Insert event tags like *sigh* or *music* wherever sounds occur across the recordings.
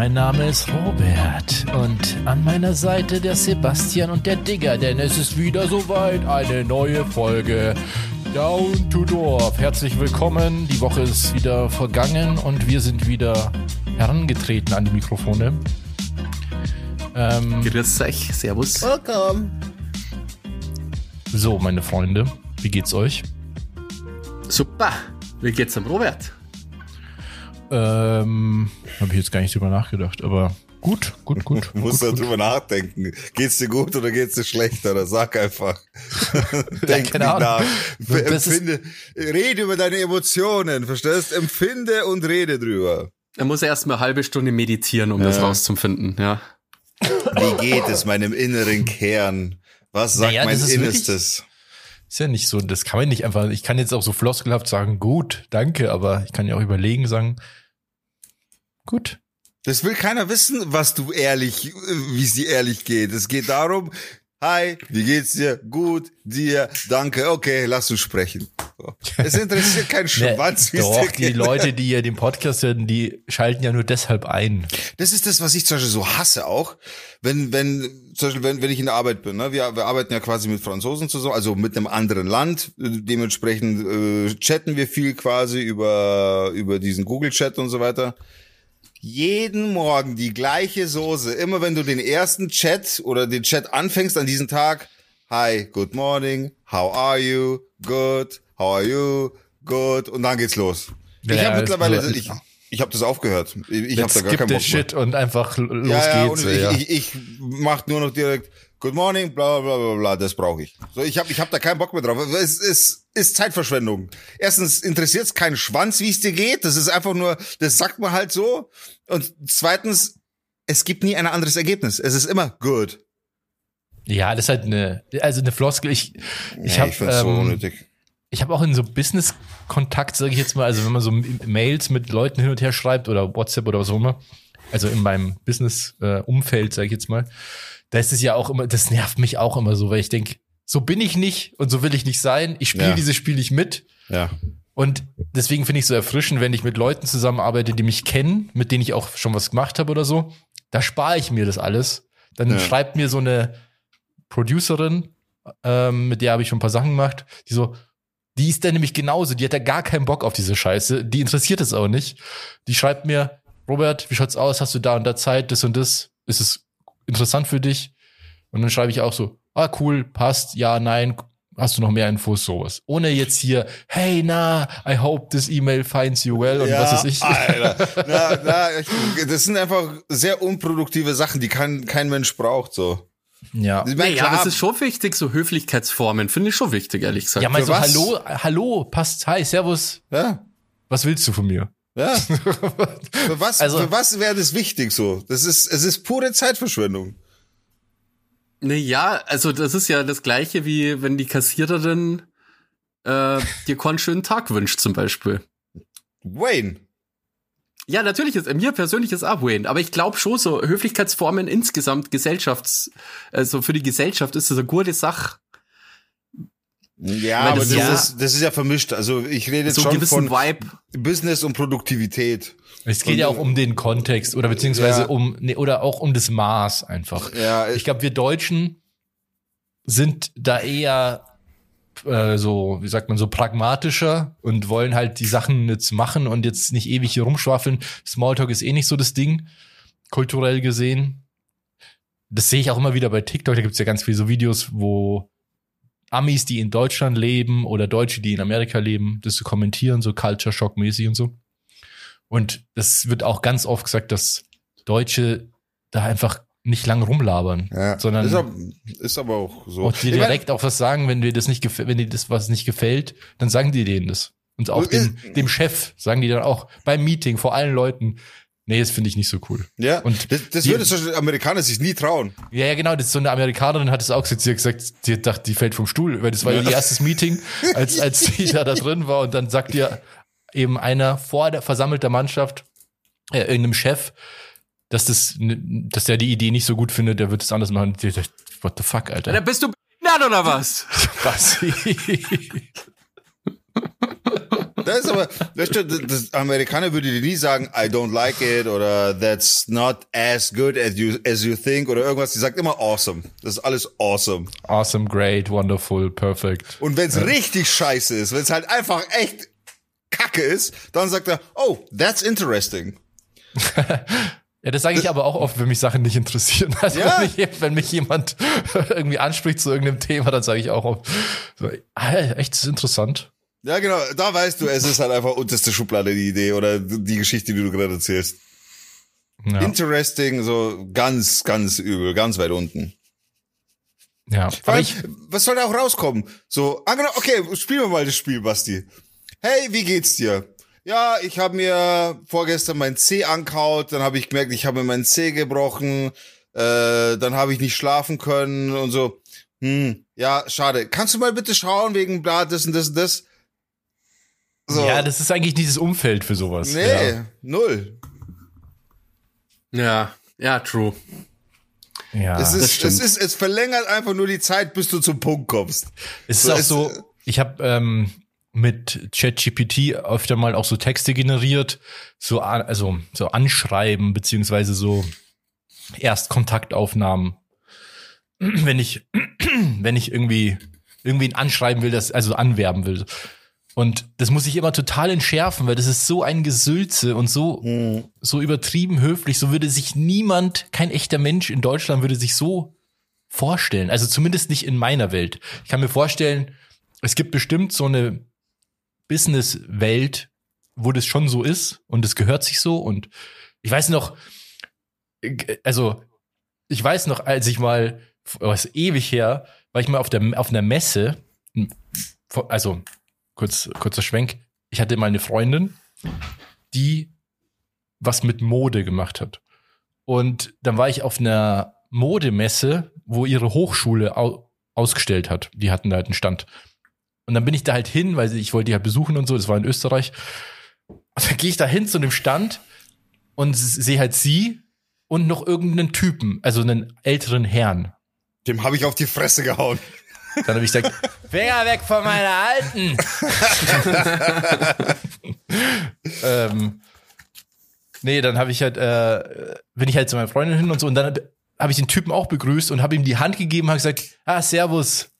mein Name ist Robert und an meiner Seite der Sebastian und der Digger, denn es ist wieder soweit eine neue Folge Down to Dorf. Herzlich willkommen, die Woche ist wieder vergangen und wir sind wieder herangetreten an die Mikrofone. Ähm, Grüß euch, servus. Welcome. So, meine Freunde, wie geht's euch? Super. Wie geht's am Robert? Ähm, habe ich jetzt gar nicht drüber nachgedacht, aber gut, gut, gut. *laughs* Musst du drüber nachdenken. Geht's dir gut oder geht's dir schlechter? Oder sag einfach. *laughs* Denk ja, nicht nach. Empfinde, rede über deine Emotionen, verstehst? Empfinde und rede drüber. Er muss erst mal eine halbe Stunde meditieren, um ja. das rauszufinden, ja. Wie geht es meinem inneren Kern? Was sagt naja, mein Innerstes? Ist ja nicht so, das kann man nicht einfach, ich kann jetzt auch so floskelhaft sagen, gut, danke, aber ich kann ja auch überlegen, sagen, gut. Das will keiner wissen, was du ehrlich, wie es dir ehrlich geht. Es geht darum, Hi, wie geht's dir? Gut, dir, danke, okay, lass uns sprechen. So. Es interessiert keinen *laughs* Schwanz. wie doch, die Leute, die ja den Podcast hören, die schalten ja nur deshalb ein. Das ist das, was ich zum Beispiel so hasse auch. Wenn, wenn, zum Beispiel, wenn, wenn ich in der Arbeit bin, ne? wir, wir arbeiten ja quasi mit Franzosen zusammen, also mit einem anderen Land. Dementsprechend äh, chatten wir viel quasi über, über diesen Google-Chat und so weiter jeden Morgen die gleiche Soße. Immer wenn du den ersten Chat oder den Chat anfängst an diesem Tag. Hi, good morning. How are you? Good. How are you? Good. Und dann geht's los. Ja, ich habe mittlerweile, so, ich, ich habe das aufgehört. Ich, habe da gar keinen Bock mehr. Shit und einfach los ja, ja, geht's. Ja. Ich, ich, ich mach nur noch direkt Good morning, bla bla bla bla, das brauche ich. So, ich habe ich hab da keinen Bock mehr drauf. Es ist, ist Zeitverschwendung. Erstens interessiert es keinen Schwanz, wie es dir geht. Das ist einfach nur, das sagt man halt so. Und zweitens, es gibt nie ein anderes Ergebnis. Es ist immer good. Ja, das ist halt eine, also eine Floskel. Ich, ich ja, habe ähm, so unnötig. Ich habe auch in so Business-Kontakt, sage ich jetzt mal, also wenn man so Mails mit Leuten hin und her schreibt oder WhatsApp oder was auch immer, also in meinem Business-Umfeld, sage ich jetzt mal, da ist es ja auch immer, das nervt mich auch immer so, weil ich denke, so bin ich nicht und so will ich nicht sein. Ich spiele ja. dieses Spiel nicht mit. Ja. Und deswegen finde ich es so erfrischend, wenn ich mit Leuten zusammenarbeite, die mich kennen, mit denen ich auch schon was gemacht habe oder so. Da spare ich mir das alles. Dann ja. schreibt mir so eine Producerin, ähm, mit der habe ich schon ein paar Sachen gemacht, die so, die ist dann nämlich genauso, die hat ja gar keinen Bock auf diese Scheiße, die interessiert es auch nicht. Die schreibt mir, Robert, wie schaut's aus? Hast du da und da Zeit, das und das? Ist es interessant für dich? Und dann schreibe ich auch so, ah, cool, passt, ja, nein, hast du noch mehr Infos, sowas. Ohne jetzt hier, hey, na, I hope this email finds you well und ja, was ist ich. Alter. *laughs* na, na, das sind einfach sehr unproduktive Sachen, die kein, kein Mensch braucht, so. Ja. Ich mein, nee, ja, das ist schon wichtig, so Höflichkeitsformen, finde ich schon wichtig, ehrlich gesagt. Ja, meinst so, hallo, hallo, passt, hi, servus. Ja. Was willst du von mir? Ja. *laughs* für was, also, für was wäre das wichtig so? Das ist, es ist pure Zeitverschwendung. Ne, ja, also das ist ja das gleiche wie wenn die Kassiererin äh, dir keinen schönen Tag wünscht zum Beispiel. Wayne. Ja, natürlich ist mir persönlich ist auch Wayne, aber ich glaube schon so Höflichkeitsformen insgesamt Gesellschafts, also für die Gesellschaft ist das eine gute Sache. Ja, aber das, ja, ist, das ist ja vermischt. Also ich rede so schon von Vibe. Business und Produktivität. Es geht und, ja auch um den Kontext oder beziehungsweise ja. um nee, oder auch um das Maß einfach. Ja, ich glaube, wir Deutschen sind da eher äh, so, wie sagt man, so pragmatischer und wollen halt die Sachen jetzt machen und jetzt nicht ewig hier rumschwafeln. Smalltalk ist eh nicht so das Ding, kulturell gesehen. Das sehe ich auch immer wieder bei TikTok, da gibt's ja ganz viele so Videos, wo Amis, die in Deutschland leben oder Deutsche, die in Amerika leben, das zu kommentieren, so Culture Shock mäßig und so. Und das wird auch ganz oft gesagt, dass Deutsche da einfach nicht lang rumlabern, ja, sondern ist aber, ist aber auch so. Und dir direkt auch was sagen, wenn dir das nicht gefällt, wenn dir das was nicht gefällt, dann sagen die denen das. Und auch dem, dem Chef sagen die dann auch beim Meeting vor allen Leuten, nee, das finde ich nicht so cool. Ja, und das, das würde so Amerikaner sich nie trauen. Ja, ja, genau, das ist so eine Amerikanerin hat es auch gesagt, sie hat gesagt, sie dachte, die fällt vom Stuhl, weil das war ja. ihr erstes Meeting, als, als *laughs* sie da, da drin war und dann sagt ihr, eben einer vor der versammelter Mannschaft, äh, irgendeinem Chef, dass das, dass der die Idee nicht so gut findet, der wird es anders machen. What the fuck, Alter? Da bist du behindert oder was? *laughs* was? *laughs* Das ist aber, weißt du, das, das Amerikaner würde dir nie sagen, I don't like it oder that's not as good as you, as you think oder irgendwas. Die sagt immer awesome. Das ist alles awesome. Awesome, great, wonderful, perfect. Und wenn es ja. richtig scheiße ist, wenn es halt einfach echt kacke ist, dann sagt er, oh, that's interesting. *laughs* Ja, das sage ich aber auch oft, wenn mich Sachen nicht interessieren. *laughs* Also ja. wenn, mich, wenn, mich, jemand *laughs* irgendwie anspricht zu irgendeinem Thema, dann sage ich auch oft, so, ah, echt, das ist interessant. Ja, genau, da weißt du, es ist halt einfach unterste Schublade die Idee oder die Geschichte, die du gerade erzählst. Ja. Interesting, so ganz, ganz übel, ganz weit unten. Ja. Vor allem, was soll da auch rauskommen? So, angenommen, okay, spielen wir mal das Spiel, Basti. Hey, wie geht's dir? Ja, ich habe mir vorgestern mein C ankaut, dann habe ich gemerkt, ich habe mir meinen C gebrochen, äh, dann habe ich nicht schlafen können und so. Hm, ja, schade. Kannst du mal bitte schauen wegen bla, das und das und das? So. Ja, das ist eigentlich dieses Umfeld für sowas. Nee, ja. null. Ja, ja, true. Ja, es ist, es ist, es verlängert einfach nur die Zeit, bis du zum Punkt kommst. Es ist so, auch so, ich habe ähm, mit ChatGPT öfter mal auch so Texte generiert, so also so Anschreiben beziehungsweise so Erstkontaktaufnahmen. *clears throat* Wenn ich *clears throat* wenn ich irgendwie irgendwie anschreiben will, das also anwerben will. Und das muss ich immer total entschärfen, weil das ist so ein Gesülze und so mhm. so übertrieben höflich, so würde sich niemand, kein echter Mensch in Deutschland würde sich so vorstellen, also zumindest nicht in meiner Welt. Ich kann mir vorstellen, es gibt bestimmt so eine Business-Welt, wo das schon so ist und es gehört sich so. Und ich weiß noch, also ich weiß noch, als ich mal, was ewig her, war ich mal auf der auf einer Messe, also kurz kurzer Schwenk, ich hatte mal eine Freundin, die was mit Mode gemacht hat. Und dann war ich auf einer Modemesse, wo ihre Hochschule au ausgestellt hat. Die hatten da halt einen Stand. Und dann bin ich da halt hin, weil ich wollte die halt besuchen und so, das war in Österreich. Und dann gehe ich da hin zu dem Stand und sehe halt sie und noch irgendeinen Typen, also einen älteren Herrn. Dem habe ich auf die Fresse gehauen. Dann habe ich gesagt, *laughs* Finger weg von meiner Alten. ähm, nee, dann habe ich halt, äh, bin ich halt zu meiner Freundin hin und so und dann habe ich den Typen auch begrüßt und habe ihm die Hand gegeben, habe gesagt, ah, servus.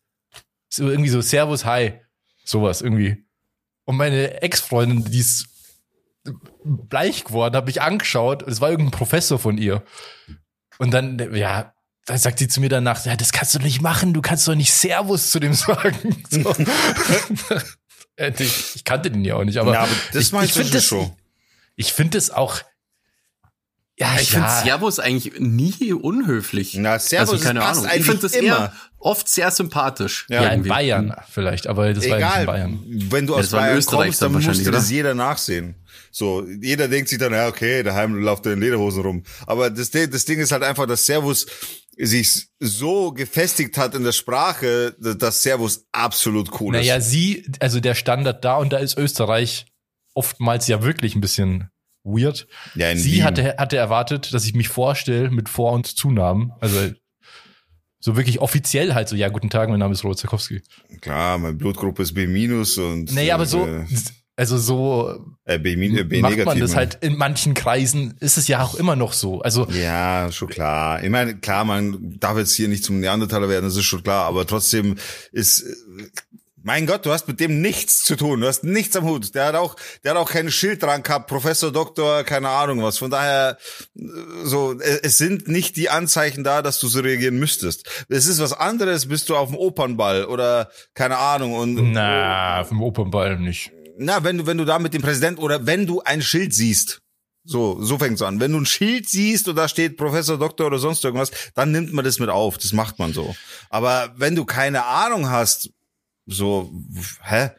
So irgendwie so Servus, hi. Sowas irgendwie. Und meine Ex-Freundin, die ist bleich geworden, habe ich angeschaut. Es war irgendein Professor von ihr. Und dann, ja, dann sagt sie zu mir danach, ja, das kannst du nicht machen, du kannst doch nicht Servus zu dem *laughs* sagen. So. *laughs* ich, ich, kannte den ja auch nicht, aber, ja, aber das ich, ich finde das, ich finde das auch ich ja. finde Servus eigentlich nie unhöflich. Na, Servus also, keine Ahnung. Ich finde das immer. eher oft sehr sympathisch. Ja, ja in Bayern vielleicht, aber das Egal, war ja in Bayern. Wenn du aus ja, Bayern kommst, dann, dann musste das jeder nachsehen. So, jeder denkt sich dann, ja, okay, daheim läuft er in Lederhosen rum. Aber das, das Ding ist halt einfach, dass Servus sich so gefestigt hat in der Sprache, dass Servus absolut cool naja, ist. Naja, sie, also der Standard da und da ist Österreich oftmals ja wirklich ein bisschen weird. Ja, Sie hatte, hatte erwartet, dass ich mich vorstelle mit Vor- und Zunamen. Also so wirklich offiziell halt so, ja, guten Tag, mein Name ist Robert Zakowski. Klar, meine Blutgruppe ist B- und. Naja, aber so, äh, also so äh, B, B macht man das halt in manchen Kreisen ist es ja auch immer noch so. Also ja, schon klar. Ich meine, klar, man darf jetzt hier nicht zum Neandertaler werden, das ist schon klar, aber trotzdem ist mein Gott, du hast mit dem nichts zu tun. Du hast nichts am Hut. Der hat auch, der hat auch kein Schild dran gehabt, Professor, Doktor, keine Ahnung was. Von daher, so, es sind nicht die Anzeichen da, dass du so reagieren müsstest. Es ist was anderes, bist du auf dem Opernball oder keine Ahnung und. Na, auf dem Opernball nicht. Na, wenn du, wenn du da mit dem Präsidenten oder wenn du ein Schild siehst. So, so fängt's an. Wenn du ein Schild siehst und da steht Professor, Doktor oder sonst irgendwas, dann nimmt man das mit auf. Das macht man so. Aber wenn du keine Ahnung hast, so, hä?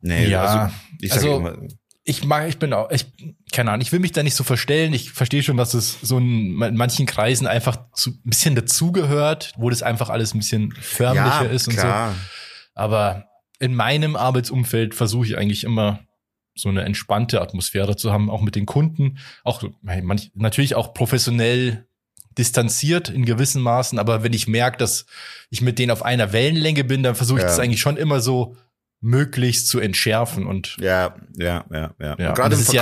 Nee, ja, also ich sag also, immer, ich mag, ich bin auch, ich, keine Ahnung, ich will mich da nicht so verstellen. Ich verstehe schon, dass es so in, manchen Kreisen einfach zu, ein bisschen dazugehört, wo das einfach alles ein bisschen förmlicher ja, ist und klar. so. Aber in meinem Arbeitsumfeld versuche ich eigentlich immer so eine entspannte Atmosphäre zu haben, auch mit den Kunden, auch manch, natürlich auch professionell distanziert in gewissen Maßen, aber wenn ich merke, dass ich mit denen auf einer Wellenlänge bin, dann versuche ich ja. das eigentlich schon immer so möglichst zu entschärfen und Ja, ja, ja, ja. ja. Gerade im das ist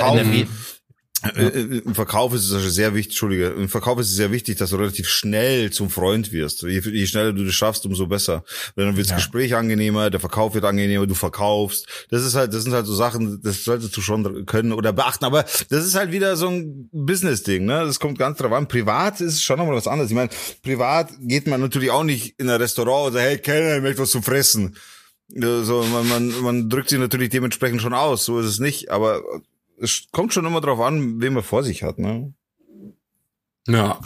ja äh, äh, im Verkauf ist es also sehr wichtig, Entschuldige, im Verkauf ist es sehr wichtig, dass du relativ schnell zum Freund wirst. Je, je schneller du das schaffst, umso besser. Weil dann wird das Ja. Gespräch angenehmer, der Verkauf wird angenehmer, du verkaufst. Das ist halt, das sind halt so Sachen, das solltest du schon können oder beachten. Aber das ist halt wieder so ein Business-Ding, ne? Das kommt ganz drauf an. Privat ist schon nochmal was anderes. Ich meine, privat geht man natürlich auch nicht in ein Restaurant und sagt, hey, Kellner, ich möchte was zu fressen. So, man, man, man drückt sich natürlich dementsprechend schon aus, so ist es nicht, aber es kommt schon immer drauf an, wen man vor sich hat, ne? Ja.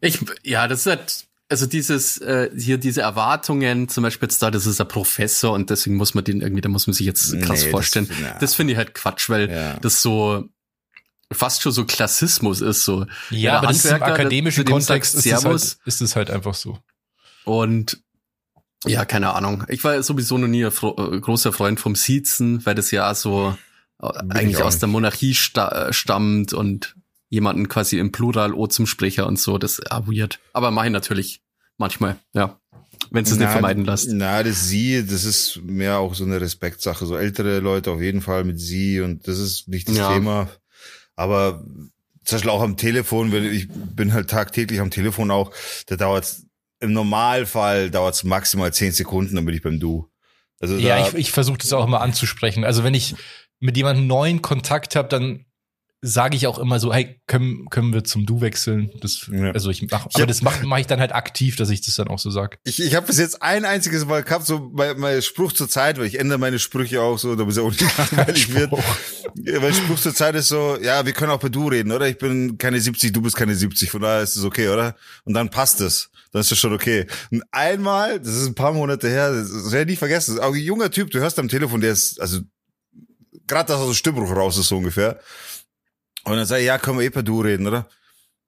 Ich, ja, das ist halt, also dieses, äh, hier diese Erwartungen, zum Beispiel jetzt da, das ist ein Professor und deswegen muss man den irgendwie, da muss man sich jetzt krass Nee, das- vorstellen. na. Das, finde ich halt Quatsch, weil Ja. das so fast schon so Klassismus ist, so. Ja, aber das ist im akademischen Kontext ist es, halt, ist es halt einfach so. Und ja, keine Ahnung. Ich war sowieso noch nie ein äh, großer Freund vom Siezen, weil das ja so äh, Bin ich eigentlich aus der Monarchie sta äh, stammt und jemanden quasi im Plural O zum Sprecher und so, das ist ja weird. Aber mache ich natürlich manchmal, ja. Wenn es nicht vermeiden lässt. Na, das Sie, das ist mehr auch so eine Respektsache. So ältere Leute auf jeden Fall mit Sie und das ist nicht das Ja. Thema. Aber zum Beispiel auch am Telefon, wenn ich bin halt tagtäglich am Telefon auch, da dauert's im Normalfall dauert's maximal zehn Sekunden, dann bin ich beim Du. Also Ja, da, ich, ich versuche das auch immer anzusprechen. Also wenn ich mit jemandem neuen Kontakt habe, dann sage ich auch immer so, hey, können, können wir zum Du wechseln? Das, Ja. Also ich mach, Ich aber hab- das mache mach ich dann halt aktiv, dass ich das dann auch so sag. Ich, ich habe bis jetzt ein einziges Mal gehabt, so mein, mein Spruch zur Zeit, weil ich ändere meine Sprüche auch so, damit es auch nicht *laughs* langweilig wird. Weil Spruch zur Zeit ist so, ja, wir können auch bei du reden, oder? Ich bin keine 70, du bist keine 70, von daher ist es okay, oder? Und dann passt es. Dann ist es schon okay. Und einmal, das ist ein paar Monate her, das werde ich nie vergessen, auch ein junger Typ, du hörst am Telefon, der ist, also, gerade dass aus dem Stimmbruch raus ist, so ungefähr. Und dann sage ich, ja, können wir eh per du reden, oder?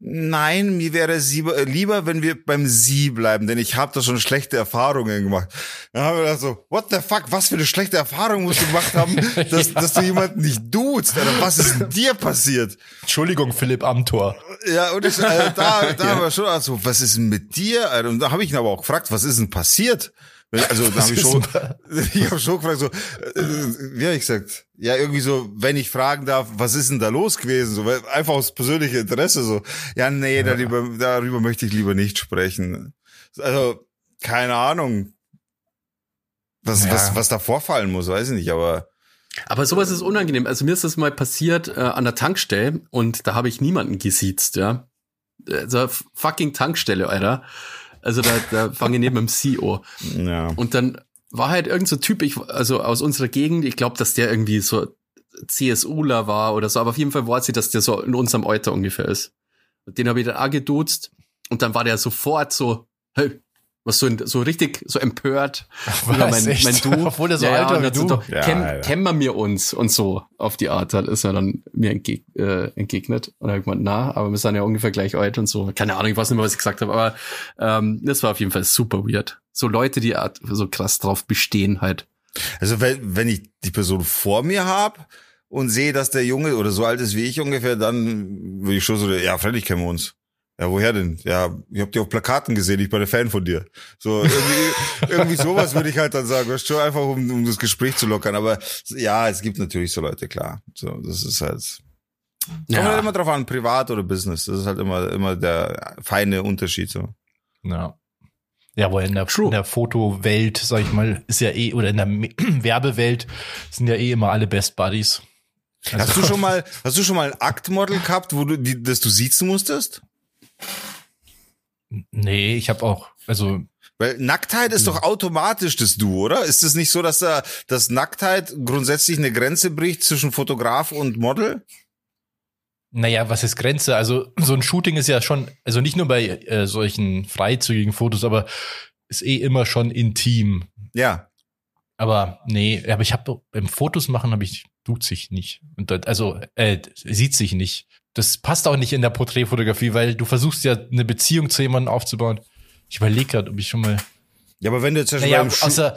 Nein, mir wäre es lieber, äh, lieber, wenn wir beim Sie bleiben, denn ich habe da schon schlechte Erfahrungen gemacht. Dann haben wir gedacht so, what the fuck, was für eine schlechte Erfahrung musst du gemacht haben, *laughs* dass, dass du jemanden nicht duzt, Alter, was ist denn dir passiert? Entschuldigung, Philipp Amthor. Ja, und ich, äh, da, da *laughs* war schon also, was ist denn mit dir? Alter? Und da habe ich ihn aber auch gefragt, was ist denn passiert? Also da habe ich schon, *laughs* *laughs* ich habe schon gefragt so, äh, wie hab ich gesagt? Ja, irgendwie so, wenn ich fragen darf, was ist denn da los gewesen? So, weil- einfach aus persönlichem Interesse so. Ja, nee, darüber, darüber möchte ich lieber nicht sprechen. Also keine Ahnung, was Ja. was was da vorfallen muss, weiß ich nicht, aber Aber sowas ist unangenehm. Also mir ist das mal passiert äh, an der Tankstelle und da habe ich niemanden gesiezt, ja. Also fucking Tankstelle, Alter. Also da, da fange ich neben dem CEO. ja. Und dann war halt irgend so Typ, ich, also aus unserer Gegend, ich glaube, dass der irgendwie so CSUler war oder so, aber auf jeden Fall war sie, dass der so in unserem Alter ungefähr ist. Und den habe ich dann auch geduzt und dann war der sofort so, hey, was so, so richtig so empört über mein, echt? mein Du. Obwohl er so Ja, ja, alt war und wie du. Doch, Ja, Alter. kennen wir mir uns und so auf die Art hat ist er dann mir entgeg äh, entgegnet und er hat gemeint, na, aber wir sind ja ungefähr gleich alt und so. Keine Ahnung, ich weiß nicht mehr, was ich gesagt habe, aber ähm, das war auf jeden Fall super weird. So Leute, die Art so krass drauf bestehen halt. Also wenn, wenn ich die Person vor mir hab und sehe, dass der Junge oder so alt ist wie ich ungefähr, dann würde ich schon so, ja, freilich kennen wir uns. Ja, woher denn? Ja, ich hab dich auf Plakaten gesehen, ich bin ein Fan von dir. So, irgendwie, irgendwie sowas würde ich halt dann sagen, weißt du, einfach um, um das Gespräch zu lockern. Aber ja, es gibt natürlich so Leute, klar. So, das ist halt, kommt halt immer drauf an, privat oder Business. Das ist halt immer, immer der feine Unterschied, so. Ja. Ja, aber in der, True. in der Fotowelt, sag ich mal, ist ja eh, oder in der *clears throat* Werbewelt sind ja eh immer alle Best Buddies. Also- Hast du schon mal, hast du schon mal ein Aktmodel gehabt, wo du, die, das du siezen musstest? Nee, ich habe auch, also Weil Nacktheit ist doch automatisch das Du, oder? Ist es nicht so, dass da, dass Nacktheit grundsätzlich eine Grenze bricht zwischen Fotograf und Model? Naja, was ist Grenze? Also so ein Shooting ist ja schon, also nicht nur bei äh, solchen freizügigen Fotos, aber ist eh immer schon intim. Ja. Aber nee, aber ich habe beim Fotos machen habe ich tut sich nicht. Und das, also äh, sieht sich nicht. Das passt auch nicht in der Porträtfotografie, weil du versuchst ja eine Beziehung zu jemandem aufzubauen. Ich überlege gerade, ob ich schon mal. Ja, aber wenn du jetzt Beispiel Naja, außer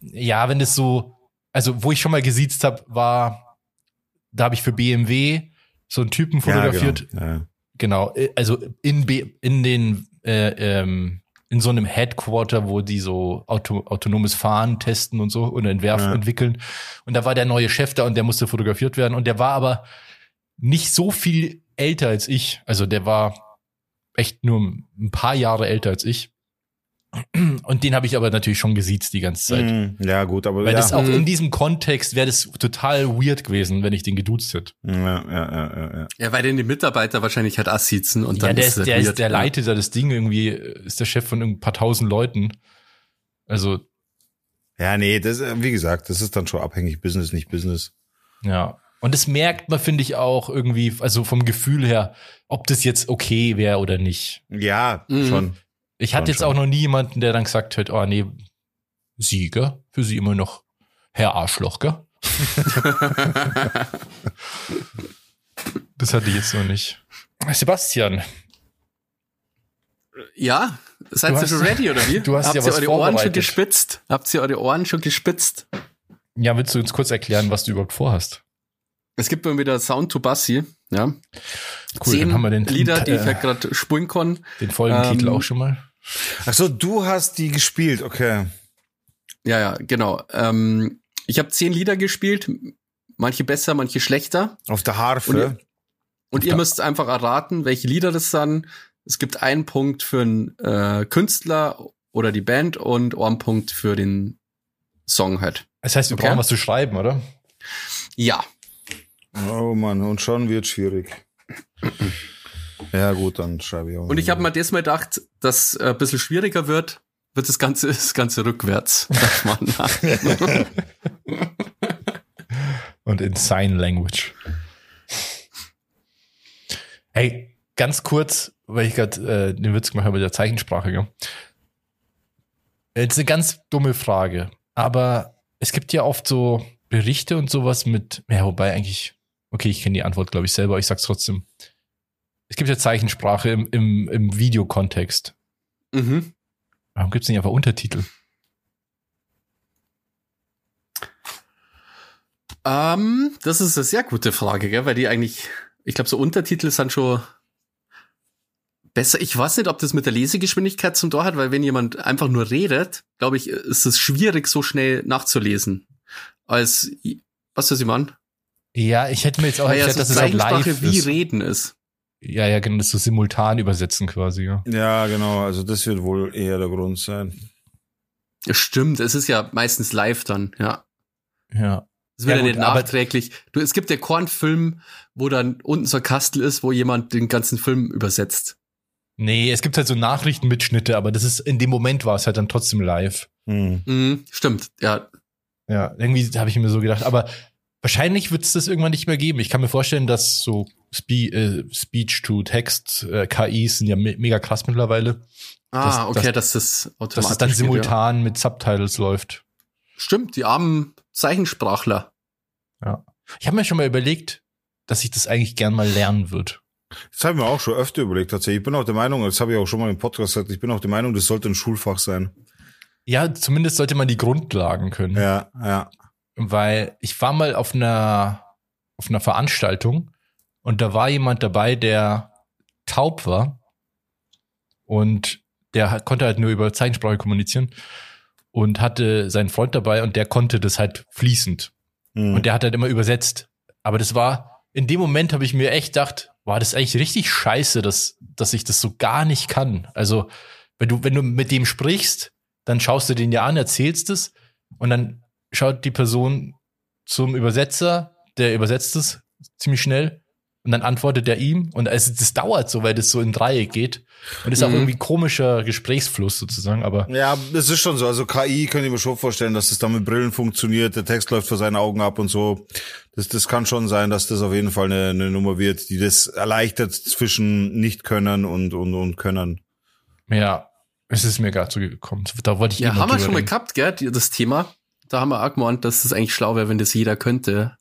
ja, wenn es so, also wo ich schon mal gesiezt habe, war, da habe ich für BMW so einen Typen fotografiert. Ja, genau. Ja. Genau, äh, also in, B, in den äh, ähm, in so einem Headquarter, wo die so auto, autonomes Fahren testen und so und entwerfen, Ja. entwickeln. Und da war der neue Chef da und der musste fotografiert werden. Und der war aber nicht so viel älter als ich. Also der war echt nur ein paar Jahre älter als ich. Und den habe ich aber natürlich schon gesiezt die ganze Zeit. Mhm. Ja, gut, aber Weil ja. das auch Mhm. in diesem Kontext wäre das total weird gewesen, wenn ich den geduzt hätte. ja, ja, ja, ja, ja. Ja, weil den die Mitarbeiter wahrscheinlich halt Ass sitzen und dann ja, der, ist ist, der, weird, ist, der leitet da das Ding irgendwie, ist der Chef von ein paar tausend Leuten. Also, Ja, nee, das, äh, wie gesagt, das ist dann schon abhängig, Business, nicht Business. ja. Und das merkt man, finde ich, auch irgendwie, also vom Gefühl her, ob das jetzt okay wäre oder nicht. Ja, Mhm. schon. Ich hatte Schon, jetzt schon. auch noch nie jemanden, der dann gesagt hat, oh nee, Sieger, für sie immer noch Herr Arschloch, gell? *laughs* Das hatte ich jetzt noch nicht. Sebastian, Ja, seid Du ihr schon ready oder wie? *laughs* du hast Habt ja ihr was eure Ohren schon gespitzt? Habt ihr eure Ohren schon gespitzt? ja, willst du uns kurz erklären, was du überhaupt vorhast? Es gibt mal wieder Sound to Bassi, ja. Cool, Zehn dann haben wir den, Lieder, die ich äh, ja gerade spulen kann. den Folgentitel Ähm, auch schon mal. Ach so, du hast die gespielt, okay. Ja, ja, genau. Ähm, ich habe zehn Lieder gespielt, manche besser, manche schlechter. Auf der Harfe. Und ihr- Und ihr müsst einfach erraten, welche Lieder das sind. Es gibt einen Punkt für den äh, Künstler oder die Band und einen Punkt für den Song halt. Das heißt, wir okay. brauchen was zu schreiben, oder? Ja. Oh Mann, und schon wird schwierig. Ja, gut, dann schreibe ich auch. Und ich habe mir das mal gedacht, dass äh, ein bisschen schwieriger wird, wird das Ganze, *laughs* das Ganze rückwärts. *laughs* Und in Sign Language. Hey, ganz kurz, weil ich gerade äh, den Witz gemacht habe mit der Zeichensprache. Gell? Jetzt eine ganz dumme Frage, aber es gibt ja oft so Berichte und sowas mit, ja, wobei eigentlich, okay, ich kenne die Antwort, glaube ich, selber, aber ich sag's trotzdem. Es gibt ja Zeichensprache im, im, im Videokontext. mhm. Warum gibt's nicht einfach Untertitel? ähm, das ist eine sehr gute Frage, gell? weil die eigentlich, ich glaube, so Untertitel sind schon besser. Ich weiß nicht, ob das mit der Lesegeschwindigkeit zum Tor hat, weil wenn jemand einfach nur redet, glaube ich, ist es schwierig, so schnell nachzulesen. Als, was soll ich meinen? Ja, ich hätte mir jetzt auch Weil ja erklärt, so dass es auch live wie ist. Reden ist. Ja, ja, genau, das so simultan übersetzen quasi, ja. Ja, genau, also das wird wohl eher der Grund sein. Ja, Stimmt, es ist ja meistens live dann, ja. Ja. Es wird Ja, ja, gut, nicht aber- nachträglich. Du, es gibt ja Kornfilm, wo dann unten so ein Kastel ist, wo jemand den ganzen Film übersetzt. Nee, es gibt halt so Nachrichtenmitschnitte, aber das ist, in dem Moment war es halt dann trotzdem live. Hm. Mhm, stimmt, ja. Ja, irgendwie habe ich mir so gedacht, aber wahrscheinlich wird es das irgendwann nicht mehr geben. Ich kann mir vorstellen, dass so Spe äh, Speech-to-Text, äh, KIs sind ja me mega krass mittlerweile, Ah, Das- okay, das- dass das automatisch dass es dann geht, simultan mit Subtitles läuft. Ja. Stimmt, die armen Zeichensprachler. Ich habe mir schon mal überlegt, dass ich das eigentlich gern mal lernen würde. Das habe ich mir auch schon öfter überlegt, tatsächlich. Ich bin auch der Meinung, das habe ich auch schon mal im Podcast gesagt, ich bin auch der Meinung, das sollte ein Schulfach sein. Ja, zumindest sollte man die Grundlagen können. Ja, ja. Weil ich war mal auf einer auf einer Veranstaltung und da war jemand dabei, der taub war und der konnte halt nur über Zeichensprache kommunizieren und hatte seinen Freund dabei und der konnte das halt fließend Hm. und der hat halt immer übersetzt. Aber das war in dem Moment habe ich mir echt gedacht, war das eigentlich richtig scheiße, dass dass ich das so gar nicht kann. Also wenn du wenn du mit dem sprichst, dann schaust du den ja an, erzählst es und dann schaut die Person zum Übersetzer, der übersetzt es ziemlich schnell und dann antwortet er ihm und es, das dauert so, weil das so in Dreieck geht und ist auch Mhm. irgendwie komischer Gesprächsfluss sozusagen, aber Ja, das ist schon so. Also KI könnte ich mir schon vorstellen, dass das dann mit Brillen funktioniert. Der Text läuft vor seinen Augen ab und so. Das, das kann schon sein, dass das auf jeden Fall eine, eine Nummer wird, die das erleichtert zwischen nicht können und, und, und können. ja, es ist mir gerade so gekommen. Da wollte ich Ja, haben wir schon mal gehabt, gell, das Thema. Da haben wir auch gemeint, dass es eigentlich schlau wäre, wenn das jeder könnte.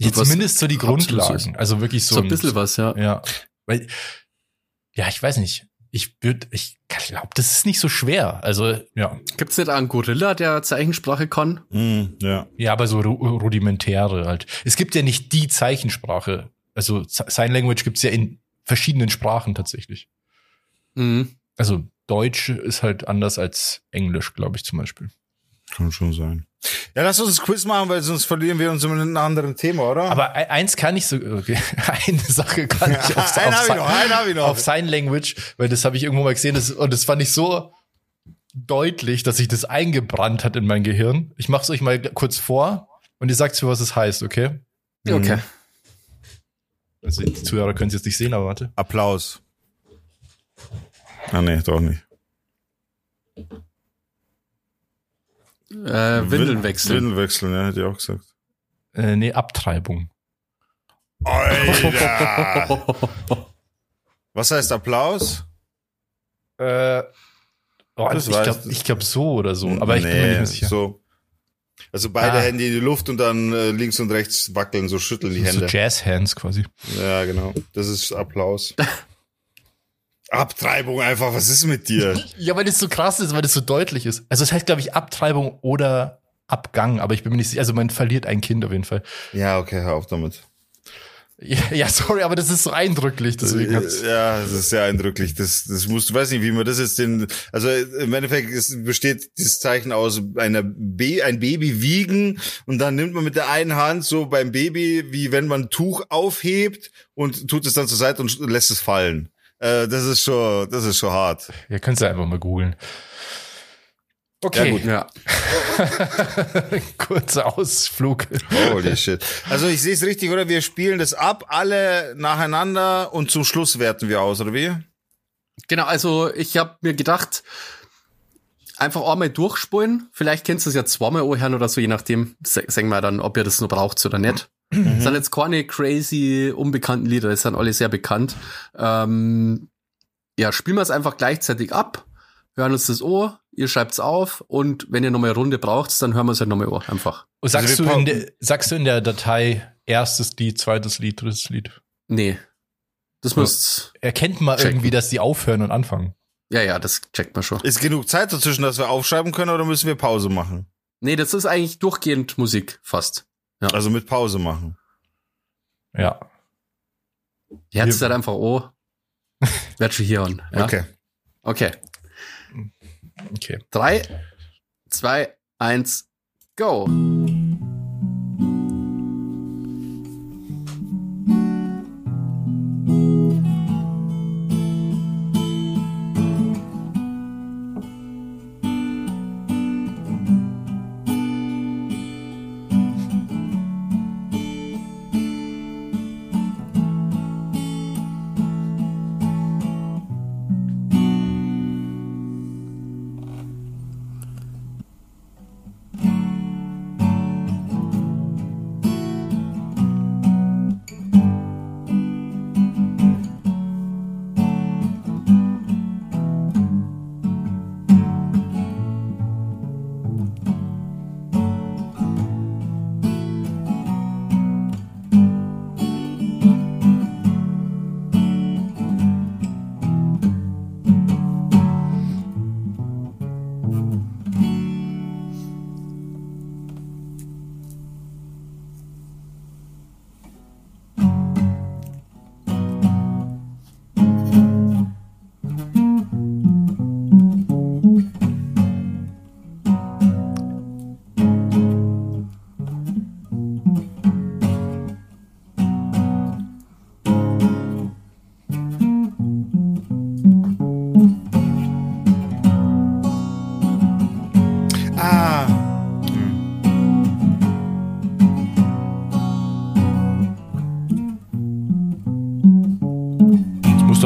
Ja, zumindest so die. Grundlagen. Also wirklich so, So, ein bisschen was, ja. Ja. Weil, ja, ich weiß nicht. Ich würde, ich glaube, das ist nicht so schwer. Also, ja. Gibt's nicht auch einen Gorilla, der Zeichensprache kann? Hm, ja. Ja, aber so ru rudimentäre halt. Es gibt ja nicht die Zeichensprache. Also Sign Language gibt's ja in verschiedenen Sprachen tatsächlich. Mhm. Also Deutsch ist halt anders als Englisch, glaube ich zum Beispiel. Kann schon sein. Ja, lass uns das Quiz machen, weil sonst verlieren wir uns in einem anderen Thema, oder? Aber e- eins kann ich so, okay, *laughs* eine Sache kann ich auf, einen auf, hab ich noch, ich noch. auf Sign Language, weil das habe ich irgendwo mal gesehen das, und das fand ich so deutlich, dass sich das eingebrannt hat in mein Gehirn. Ich mache es euch mal kurz vor und ihr sagt mir, was es heißt, okay? Okay. Also die Zuhörer können es jetzt nicht sehen, aber warte. Applaus. Ah, nee, doch nicht. Äh, Windeln wechseln. Windeln wechseln, ja, hätte ich auch gesagt. Äh, nee, Abtreibung. Alter! Was heißt Applaus? Äh, oh, Das ich glaube ich glaub so oder so, aber ich bin mir nicht mehr sicher. So. Also beide Ah. Hände in die Luft und dann äh, links und rechts wackeln, so schütteln die so Hände. Jazz-Hands quasi. Ja, genau. Das ist Applaus. *laughs* Abtreibung einfach, was ist mit dir? *laughs* Ja, weil das so krass ist, weil das so deutlich ist. Also es heißt, glaube ich, Abtreibung oder Abgang, aber ich bin mir nicht sicher. Also man verliert ein Kind auf jeden Fall. Ja, okay, hör auf damit. Ja, *laughs* ja sorry, aber das ist so eindrücklich, deswegen hat's. Ja, das ist sehr eindrücklich. Das, das musst du, weiß nicht, wie man das jetzt den, also im Endeffekt es besteht dieses Zeichen aus einer B, ein Baby wiegen und dann nimmt man mit der einen Hand so beim Baby, wie wenn man ein Tuch aufhebt und tut es dann zur Seite und lässt es fallen. Äh, das ist schon, das ist schon hart. Ihr könnt es ja einfach mal googeln. Okay, Ja, gut. Ja. *laughs* kurzer Ausflug. Holy shit. Also ich sehe es richtig, oder? Wir spielen das ab, alle nacheinander und zum Schluss werten wir aus, oder wie? Genau, also ich habe mir gedacht, einfach einmal durchspulen. Vielleicht kennst du es ja zweimal anhören oder so, je nachdem. Sagen wir dann, ob ihr das nur braucht oder nicht. Das sind jetzt keine crazy, unbekannten Lieder, das sind alle sehr bekannt. Ähm, ja, spielen wir es einfach gleichzeitig ab, hören uns das an, ihr schreibt's auf und wenn ihr nochmal eine Runde braucht, dann hören wir es halt nochmal an, einfach. Und sagst, Also du in der, sagst du in der Datei erstes Lied, zweites Lied, drittes Lied? Nee. Das Ja. müsst, Erkennt man Checken. irgendwie, dass die aufhören und anfangen? ja, ja, das checkt man schon. Ist genug Zeit dazwischen, dass wir aufschreiben können oder müssen wir Pause machen? Nee, das ist eigentlich durchgehend Musik, fast. Also mit Pause machen. Ja. Herz halt einfach an. Werd schon hier an. Ja? Okay. Okay. Okay. Drei, zwei, eins, go.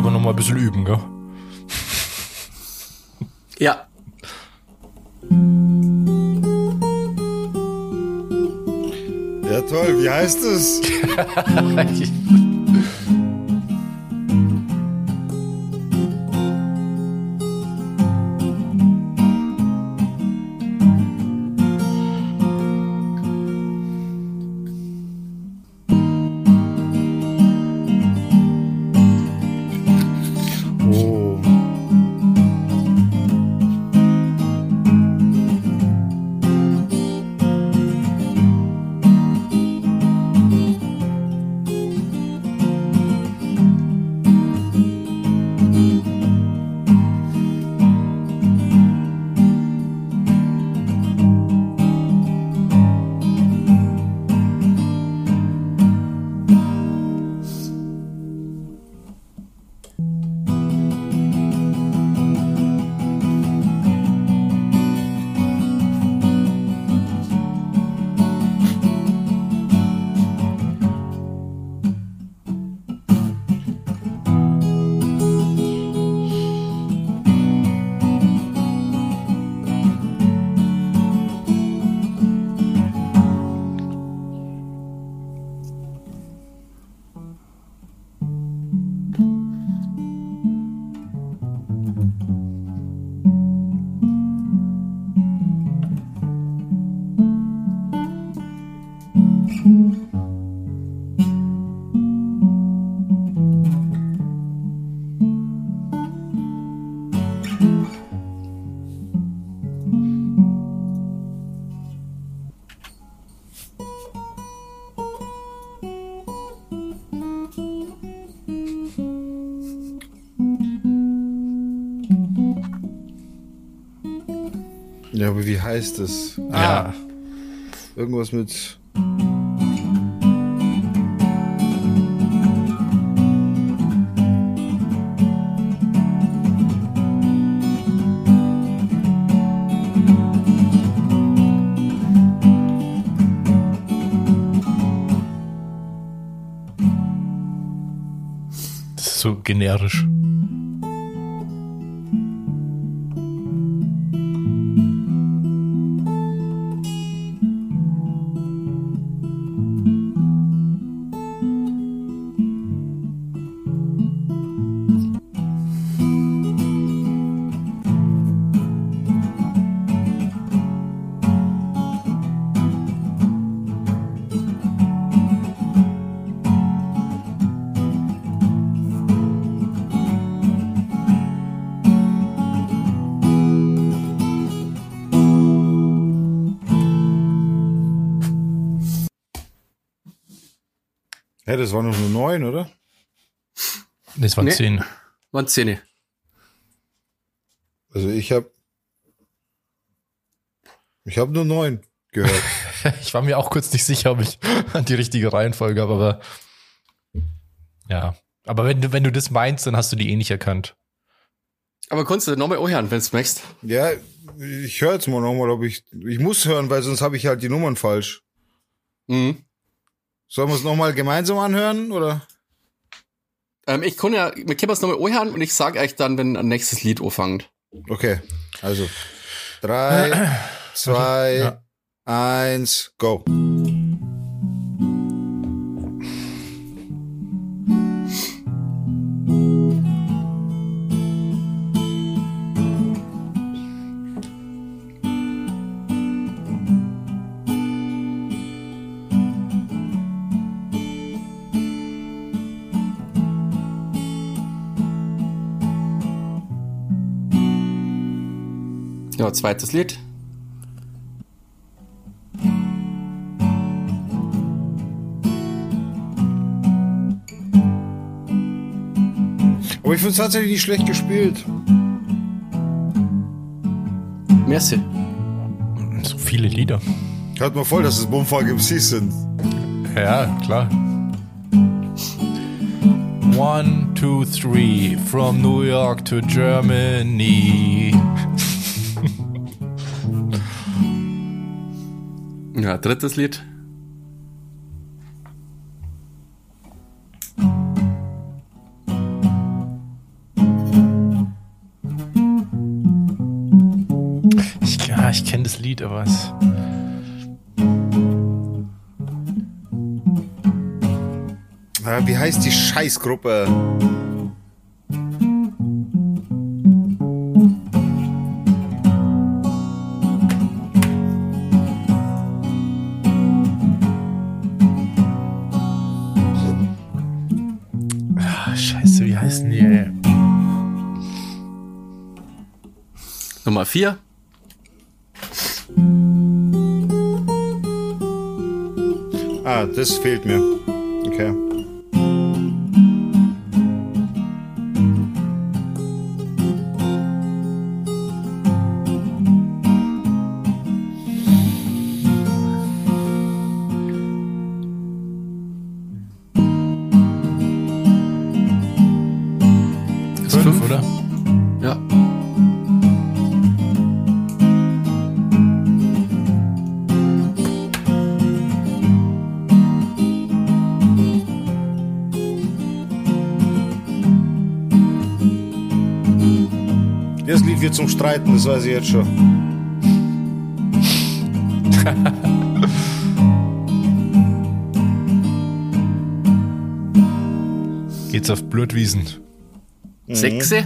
Aber noch mal ein bisschen üben, gell? Ja. Ja, toll. Wie heißt es? *laughs* Ja, aber wie heißt es? Ja. Irgendwas mit. Das ist so generisch. Neun, oder? Das waren Nee. zehn. Waren Zähne. Also ich habe ich habe nur neun gehört. *laughs* Ich war mir auch kurz nicht sicher, ob ich die richtige Reihenfolge habe, aber ja. Aber wenn du, wenn du das meinst, dann hast du die eh nicht erkannt. Aber kannst du nochmal anhören, wenn du möchtest. ja, ich höre jetzt mal nochmal, ob ich ich muss hören, weil sonst habe ich halt die Nummern falsch. Mhm. Sollen wir es nochmal gemeinsam anhören oder? Ähm, ich kann ja, wir können es nochmal anhören und ich sag euch dann, wenn ein nächstes Lied anfängt. Okay, also drei, zwei, Ja. eins, go. Ja, zweites Lied. Aber ich finde es tatsächlich nicht schlecht gespielt. Merci. So viele Lieder. Hört mal voll, dass es Bumfag MCs sind. Ja, klar. One, two, three, from New York to Germany. Ja, drittes Lied. Ich, ja, ich kenne das Lied, aber es. Ah, wie heißt die Scheißgruppe? 4. Ah, das fehlt mir. Okay. Das oder? Wird zum Streiten, das weiß ich jetzt schon. Geht's auf Blutwiesen. Sechse.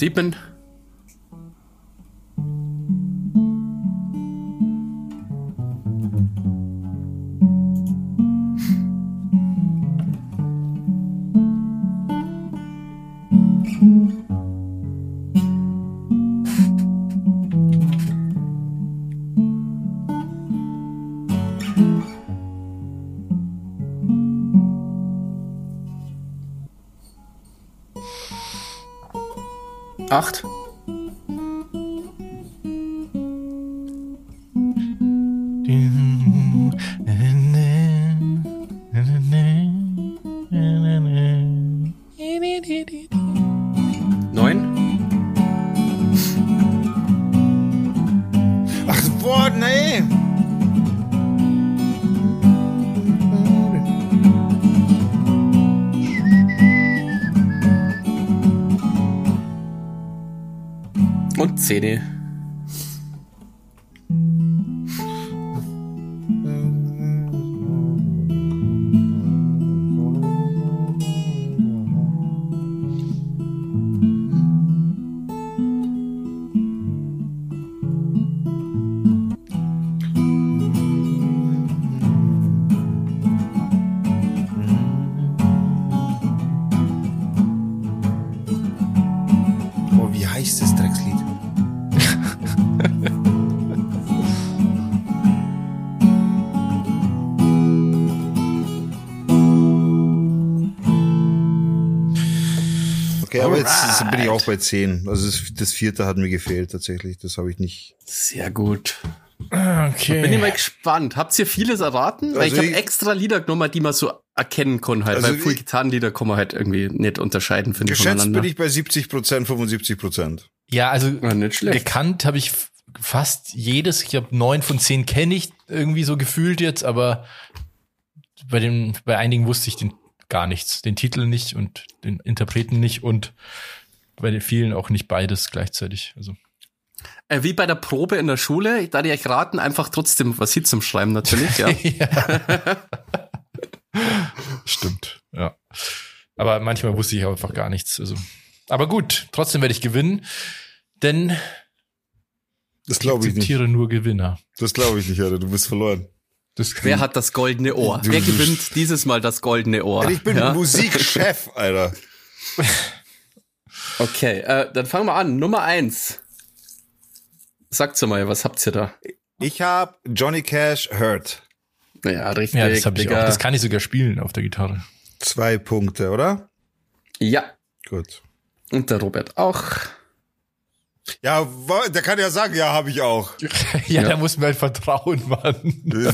Nummer Acht. Well, jetzt bin ich auch bei 10. Also das, das vierte hat mir gefehlt tatsächlich. Das habe ich nicht. Sehr gut. Okay. Bin ich mal gespannt. Habt ihr vieles erraten? Weil Also ich habe extra Lieder genommen, die man so erkennen kann halt. Also weil viel ich- Gitarrenlieder kann man halt irgendwie nicht unterscheiden, finde ich, Geschätzt bin ich bei 70 Prozent, 75 Prozent. Ja, also Ja, nicht schlecht. gekannt habe ich fast jedes. Ich glaube, neun von zehn kenne ich irgendwie so gefühlt jetzt, aber bei den, bei einigen wusste ich den gar nichts. Den Titel nicht und den Interpreten nicht und bei den vielen auch nicht beides gleichzeitig. Also. Äh, wie bei der Probe in der Schule, da die euch raten, einfach trotzdem was Hit zum Schreiben natürlich, *laughs* ja. Stimmt, ja. Aber manchmal wusste ich einfach gar nichts. Also. Aber gut, trotzdem werde ich gewinnen, denn Das ich glaube ich nicht. akzeptiere nur Gewinner. Das glaube ich nicht, Alter. Du bist verloren. Das Wer hat das goldene Ohr? Du- Wer gewinnt dieses Mal das goldene Ohr? Ich bin ja? Musikchef, Alter. *laughs* Okay, äh, dann fangen wir an. Nummer eins. Sagt's mal, was habt ihr da? Ich habe Johnny Cash Hurt. Ja, richtig. ja, das habe ich Digga. auch. Das kann ich sogar spielen auf der Gitarre. Zwei Punkte, oder? Ja, Gut. und der Robert auch. Ja, der kann ja sagen, ja, habe ich auch. ja, *laughs* Ja. da muss mir halt vertrauen, Mann.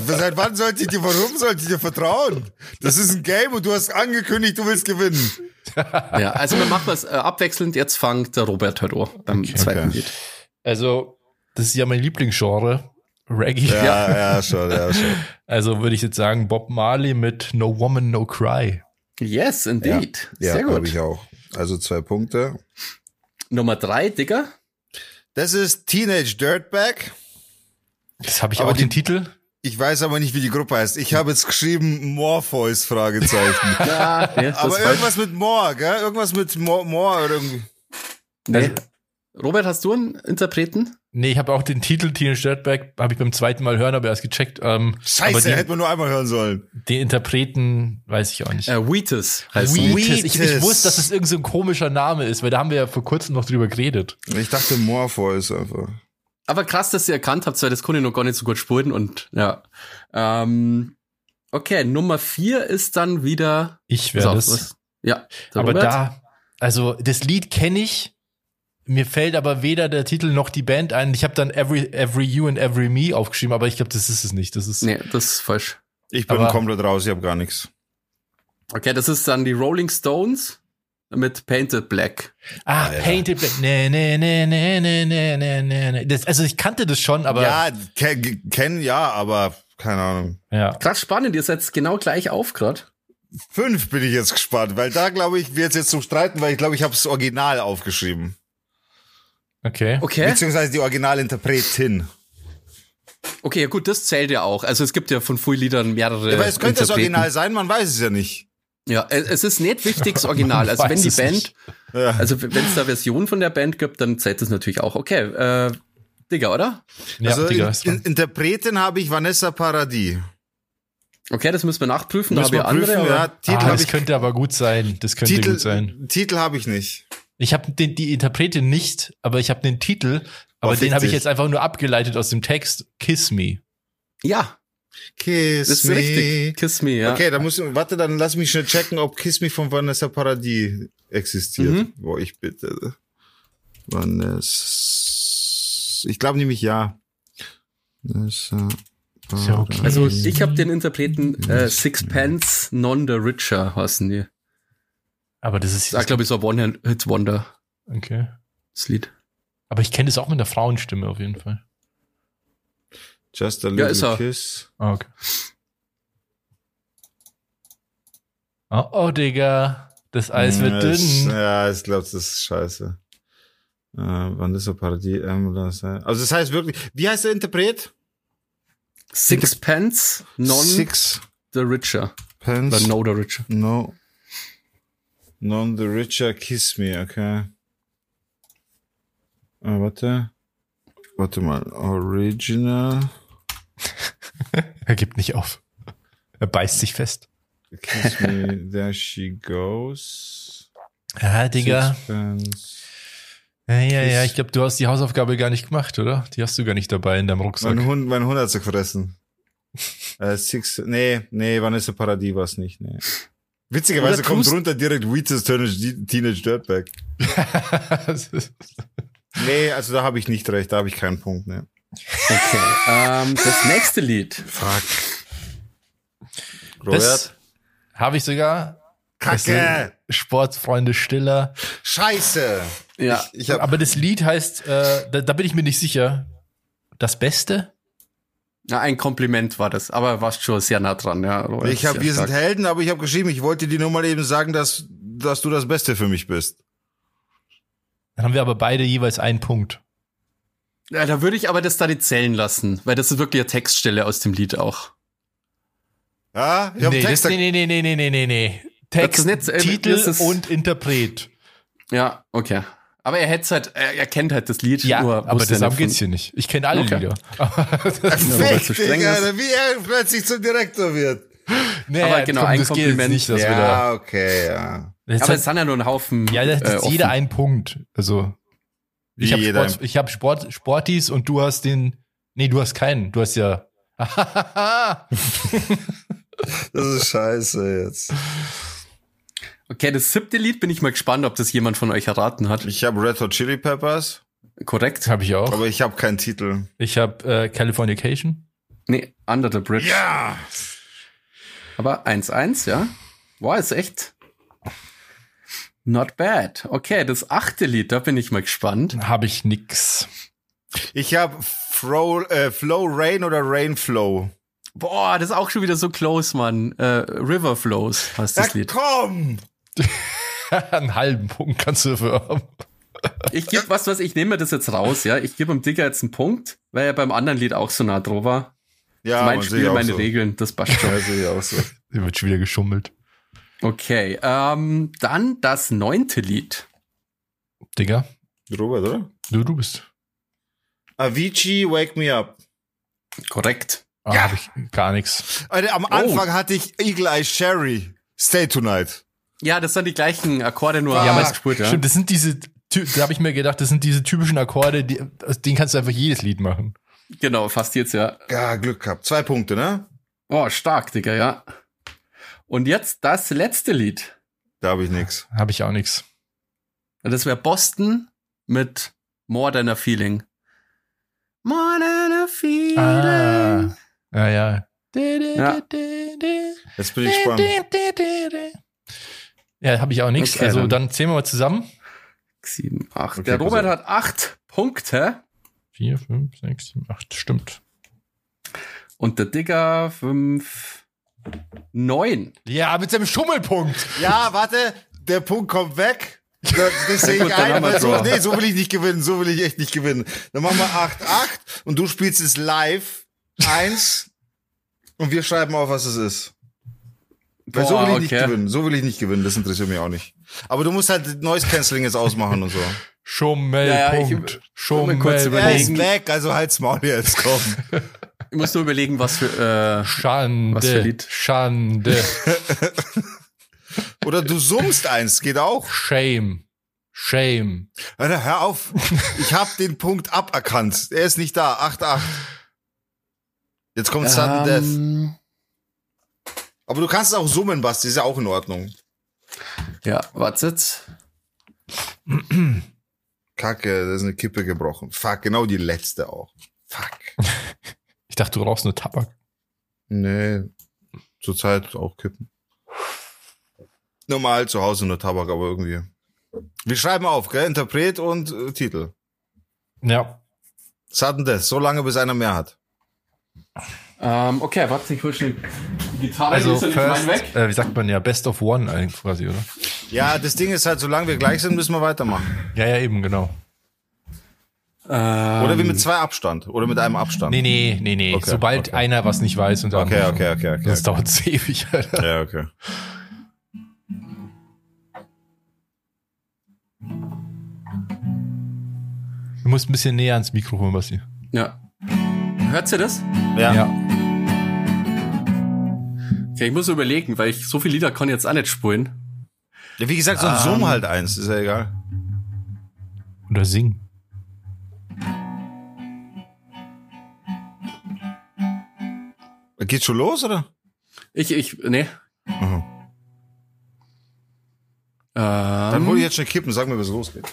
Seit *laughs* wann sollte ich dir, warum sollte ich dir vertrauen? Das ist ein Game und du hast angekündigt, du willst gewinnen. *laughs* Ja, also wir machen es äh, abwechselnd. Jetzt fängt der Robert halt an beim zweiten okay. Lied. Also, das ist ja mein Lieblingsgenre. Reggae. Ja, ja, schon, ja, schon. Also würde ich jetzt sagen, Bob Marley mit No Woman, No Cry. Yes, indeed. Ja, Sehr habe gut. ich auch. Also zwei Punkte. Nummer drei, Digga. Das ist Teenage Dirtbag. Das habe ich Aber auch die- den Titel. Ich weiß aber nicht, wie die Gruppe heißt. Ich habe jetzt geschrieben Morpheus, Fragezeichen. *laughs* Ja, aber irgendwas mit More, gell? Irgendwas mit More, More oder irgendwie. Nee. Robert, hast du einen Interpreten? Nee, ich habe auch den Titel Teenage Dirtbag, habe ich beim zweiten Mal hören, aber erst gecheckt. Ähm, aber Scheiße, die, hätte man nur einmal hören sollen. den Interpreten weiß ich auch nicht. Äh, Wheatus heißt Wheatus. er. Ich, ich wusste, dass es irgend so ein komischer Name ist, weil da haben wir ja vor kurzem noch drüber geredet. Ich dachte Morpheus einfach. Aber krass, dass ihr erkannt habt, weil das konnte ich noch gar nicht so gut spuren und ja. Ähm, okay, Nummer vier ist dann wieder. Ich werde es. was- Ja, Aber Robert. da, also das Lied kenne ich. Mir fällt aber weder der Titel noch die Band ein. Ich habe dann Every, Every You and Every Me aufgeschrieben, aber ich glaube, das ist es nicht. Das ist nee, das ist falsch. Ich bin aber komplett raus, ich habe gar nichts. Okay, das ist dann die Rolling Stones mit Painted Black. Ah, Alter. Painted Black. Nee, nee, nee, nee, nee, nee, nee, nee. nee. also ich kannte das schon, aber. Ja, kennen kenn, ja, aber keine Ahnung. Ja. Krass spannend, ihr seid genau gleich auf gerade. Fünf bin ich jetzt gespannt, weil da glaube ich, wird es jetzt zum Streiten, weil ich glaube, ich habe das Original aufgeschrieben. Okay. Okay. Beziehungsweise die Originalinterpretin. Okay, ja gut, das zählt ja auch. Also es gibt ja von vielen Liedern mehrere. Ja, aber es könnte das. Original sein, man weiß es ja nicht. Ja, es ist nicht wichtig, das *laughs* Original. Also wenn die es Band. Ja. also wenn es da Version von der Band gibt, dann zählt das natürlich auch. Okay, äh, Digga, oder? Ja, also Digga, in, in, Interpretin habe ich Vanessa Paradis. Okay, das müssen wir nachprüfen. Da Müssen habe ich wir andere. prüfen, aber- ja. Titel ah, habe das ich, könnte aber gut sein. Das könnte Titel, gut sein. Titel habe ich nicht. Ich habe den die Interpretin nicht, aber ich habe den Titel, aber Oh, den habe ich jetzt einfach nur abgeleitet aus dem Text Kiss Me. Ja, Kiss das ist me. richtig. Kiss me, ja. Okay, dann muss warte, dann lass mich schnell checken, ob Kiss Me von Vanessa Paradis existiert. Mhm. Boah, ich bitte. Vanessa. Ich glaube nämlich ja. Vanessa. Ist ja okay. Also ich habe den Interpreten äh, Sixpence Non the Richer heißen die. Aber das ist Das ist, glaube ich, so ein One-Hit-Wonder, okay. das Lied. Aber ich kenne das auch mit der Frauenstimme auf jeden Fall. Just a Ja, little ist er. kiss. Ah, okay. Oh, oh, Digga. Das Eis wird Ja, ich- dünn. Ja, ich glaube, das ist scheiße. Äh, Vanessa Paradis, Ambulance. Also das heißt wirklich, wie heißt der Interpret? Sixpence Non Six the Richer. Pence. Oder No the Richer. No. Non the richer kiss me, okay. Ah, warte. Warte mal. Original. *laughs* Er gibt nicht auf. Er beißt sich fest. Kiss me, *laughs* there she goes. Ja, Digga. Sixpence. Ja, ja, ja. Ich glaube, du hast die Hausaufgabe gar nicht gemacht, oder? Die hast du gar nicht dabei in deinem Rucksack. Mein Hund, mein Hund hat sie gefressen. *laughs* Äh, six, nee, nee, Vanessa Paradis war es nicht, nee. Witzigerweise kommt drunter direkt Wheatus Teenage Dirtbag. *laughs* Nee, also da habe ich nicht recht, da habe ich keinen Punkt, ne. Okay. ähm, das nächste Lied. Fuck. Robert? habe ich sogar. Kacke! Sportfreunde Stiller. Scheiße! Ja. Ich, ich hab, Aber das Lied heißt, äh, da, da bin ich mir nicht sicher. Das Beste? Ja, ein Kompliment war das, aber warst schon sehr nah dran, ja. Ich habe, wir sind. Helden, aber ich habe geschrieben, ich wollte dir nur mal eben sagen, dass, dass du das Beste für mich bist. Dann haben wir aber beide jeweils einen Punkt. Ja, da würde ich aber das da nicht zählen lassen, weil das ist wirklich eine Textstelle aus dem Lied auch. Ja, ich hab nee, Text. das, nee, nee, nee, nee, nee, nee, nee. Das Text, ist nicht- äh, Titel das ist- und Interpret. Ja, okay. Aber er hätte halt, er, er kennt halt das Lied. Ja, nur aber nicht geht's hier nicht. Ich kenne alle Okay. Lieder. *laughs* ist. Alter, wie er plötzlich zum Direktor wird. nee, Aber genau, ein das geht jetzt Kompliment. nicht, dass wir da, Ja, okay, ja. Jetzt Aber hat- es sind ja nur ein Haufen. ja, das äh, ist jeder offen. ein Punkt. Also, ich habe Sport, ich hab Sport, Sportis und du hast den, nee, du hast keinen. Du hast ja, *laughs* Das ist scheiße jetzt. Okay, das siebte Lied bin ich mal gespannt, ob das jemand von euch erraten hat. Ich habe Red Hot Chili Peppers, Korrekt? habe ich auch. aber ich habe keinen Titel. Ich habe äh, Californication. Nee, Under the Bridge. Ja! Aber 1-1, ja. Wow, ist echt not bad. Okay, das achte Lied, da bin ich mal gespannt. Habe ich nix. Ich habe Flow, äh, Flow Rain oder Rain Flow. Boah, das ist auch schon wieder so close, Mann. Äh, River Flows heißt das Ja, Lied. komm! *laughs* Einen halben Punkt kannst du dafür haben. Ich gebe was, was ich nehme mir das jetzt raus, ja. Ich gebe dem Digger jetzt einen Punkt, weil er beim anderen Lied auch so nah drauf war. Ja, mein Spiel, meine so. Regeln, das passt schon. *laughs* Ja, sehe ich auch so. Hier wird schon wieder geschummelt. Okay, ähm, dann das neunte Lied. Digga, Robert, oder? du, du bist. Avicii, Wake Me Up. Korrekt. Ah, Ja. hab ich gar nichts. Alter, am Anfang hatte ich Eagle Eye Sherry. Stay Tonight. Ja, das sind die gleichen Akkorde, nur Ja, aber- gespielt, ja. Stimmt, das sind diese, da habe ich mir gedacht, das sind diese typischen Akkorde, die, aus denen kannst du einfach jedes Lied machen. Genau, fast jetzt, ja. Ja, Glück gehabt. Zwei Punkte, ne? Oh, stark, Digga, ja. Und jetzt das letzte Lied. Da habe ich nix. Habe ich auch nichts. Das wäre Boston mit More Than a Feeling. More Than a Feeling. Ah, ja, ja. Ja. Jetzt bin ich gespannt. Ja, habe ich auch nichts. Okay, also dann- dann zählen wir mal zusammen. Sieben, acht. Okay, Der Robert auf. hat acht Punkte Vier, fünf, sechs, sieben, acht. Stimmt. und der Digger fünf, neun. Ja, mit seinem Schummelpunkt. Ja, warte, der Punkt kommt weg. Das, sehe *laughs* ich ein, weil so, nee, so will ich nicht gewinnen, so will ich echt nicht gewinnen. Dann machen wir 8-8 und du spielst es live 1 und wir schreiben auf, was es ist. Weil so Boah, will ich nicht okay. gewinnen, so will ich nicht gewinnen, das interessiert mich auch nicht. Aber du musst halt Noise Cancelling jetzt ausmachen und so. Schummelpunkt. Ja, ich- will mir kurz Er Schummelpunkt. ist weg, also halt's Maul jetzt, komm. *laughs* Ich muss nur überlegen, was für, äh, Schande. Was für Lied? Schande. *laughs* Oder du summst eins, geht auch. Shame. Shame. Alter, hör auf. Ich hab den Punkt aberkannt. Er ist nicht da. 8-8. Jetzt kommt Sudden Death. Aber du kannst es auch summen, Basti, ist ja auch in Ordnung. Ja, wartet. Kacke, da ist eine Kippe gebrochen. Fuck, genau die letzte auch. Fuck. *laughs* Ich dachte, du rauchst nur Tabak. Nee, zurzeit auch Kippen. Normal zu Hause nur Tabak, aber irgendwie. Wir schreiben auf, gell? Interpret und äh, Titel. Ja. Sudden Death, so lange bis einer mehr hat. Ähm, okay, warte, ich hol schnell die Gitarre, Also first, weg. äh, wie sagt man ja, Best of One eigentlich quasi, oder? Ja, das Ding ist halt, solange wir gleich sind, müssen wir weitermachen. Ja, ja, eben, genau. Ähm, Oder wie mit zwei Abstand. Oder mit einem Abstand. Nee, nee, nee, nee. Okay, Sobald okay. einer was nicht weiß und dann. Okay, okay, okay, okay. Das okay. dauert *laughs* ewig, Alter. Ja, okay. Du musst ein bisschen näher ans Mikrofon, Basti. Ja. Hört ihr das? Ja. Ja. Okay, ich muss überlegen, weil ich so viele Lieder kann jetzt auch nicht spulen. ja wie gesagt, sonst summ halt eins, ist ja egal. Oder singen. Geht schon los, oder? Ich, ich, nee. Mhm. Dann Ähm, hol ich jetzt schon Kippen, sag mir, was losgeht.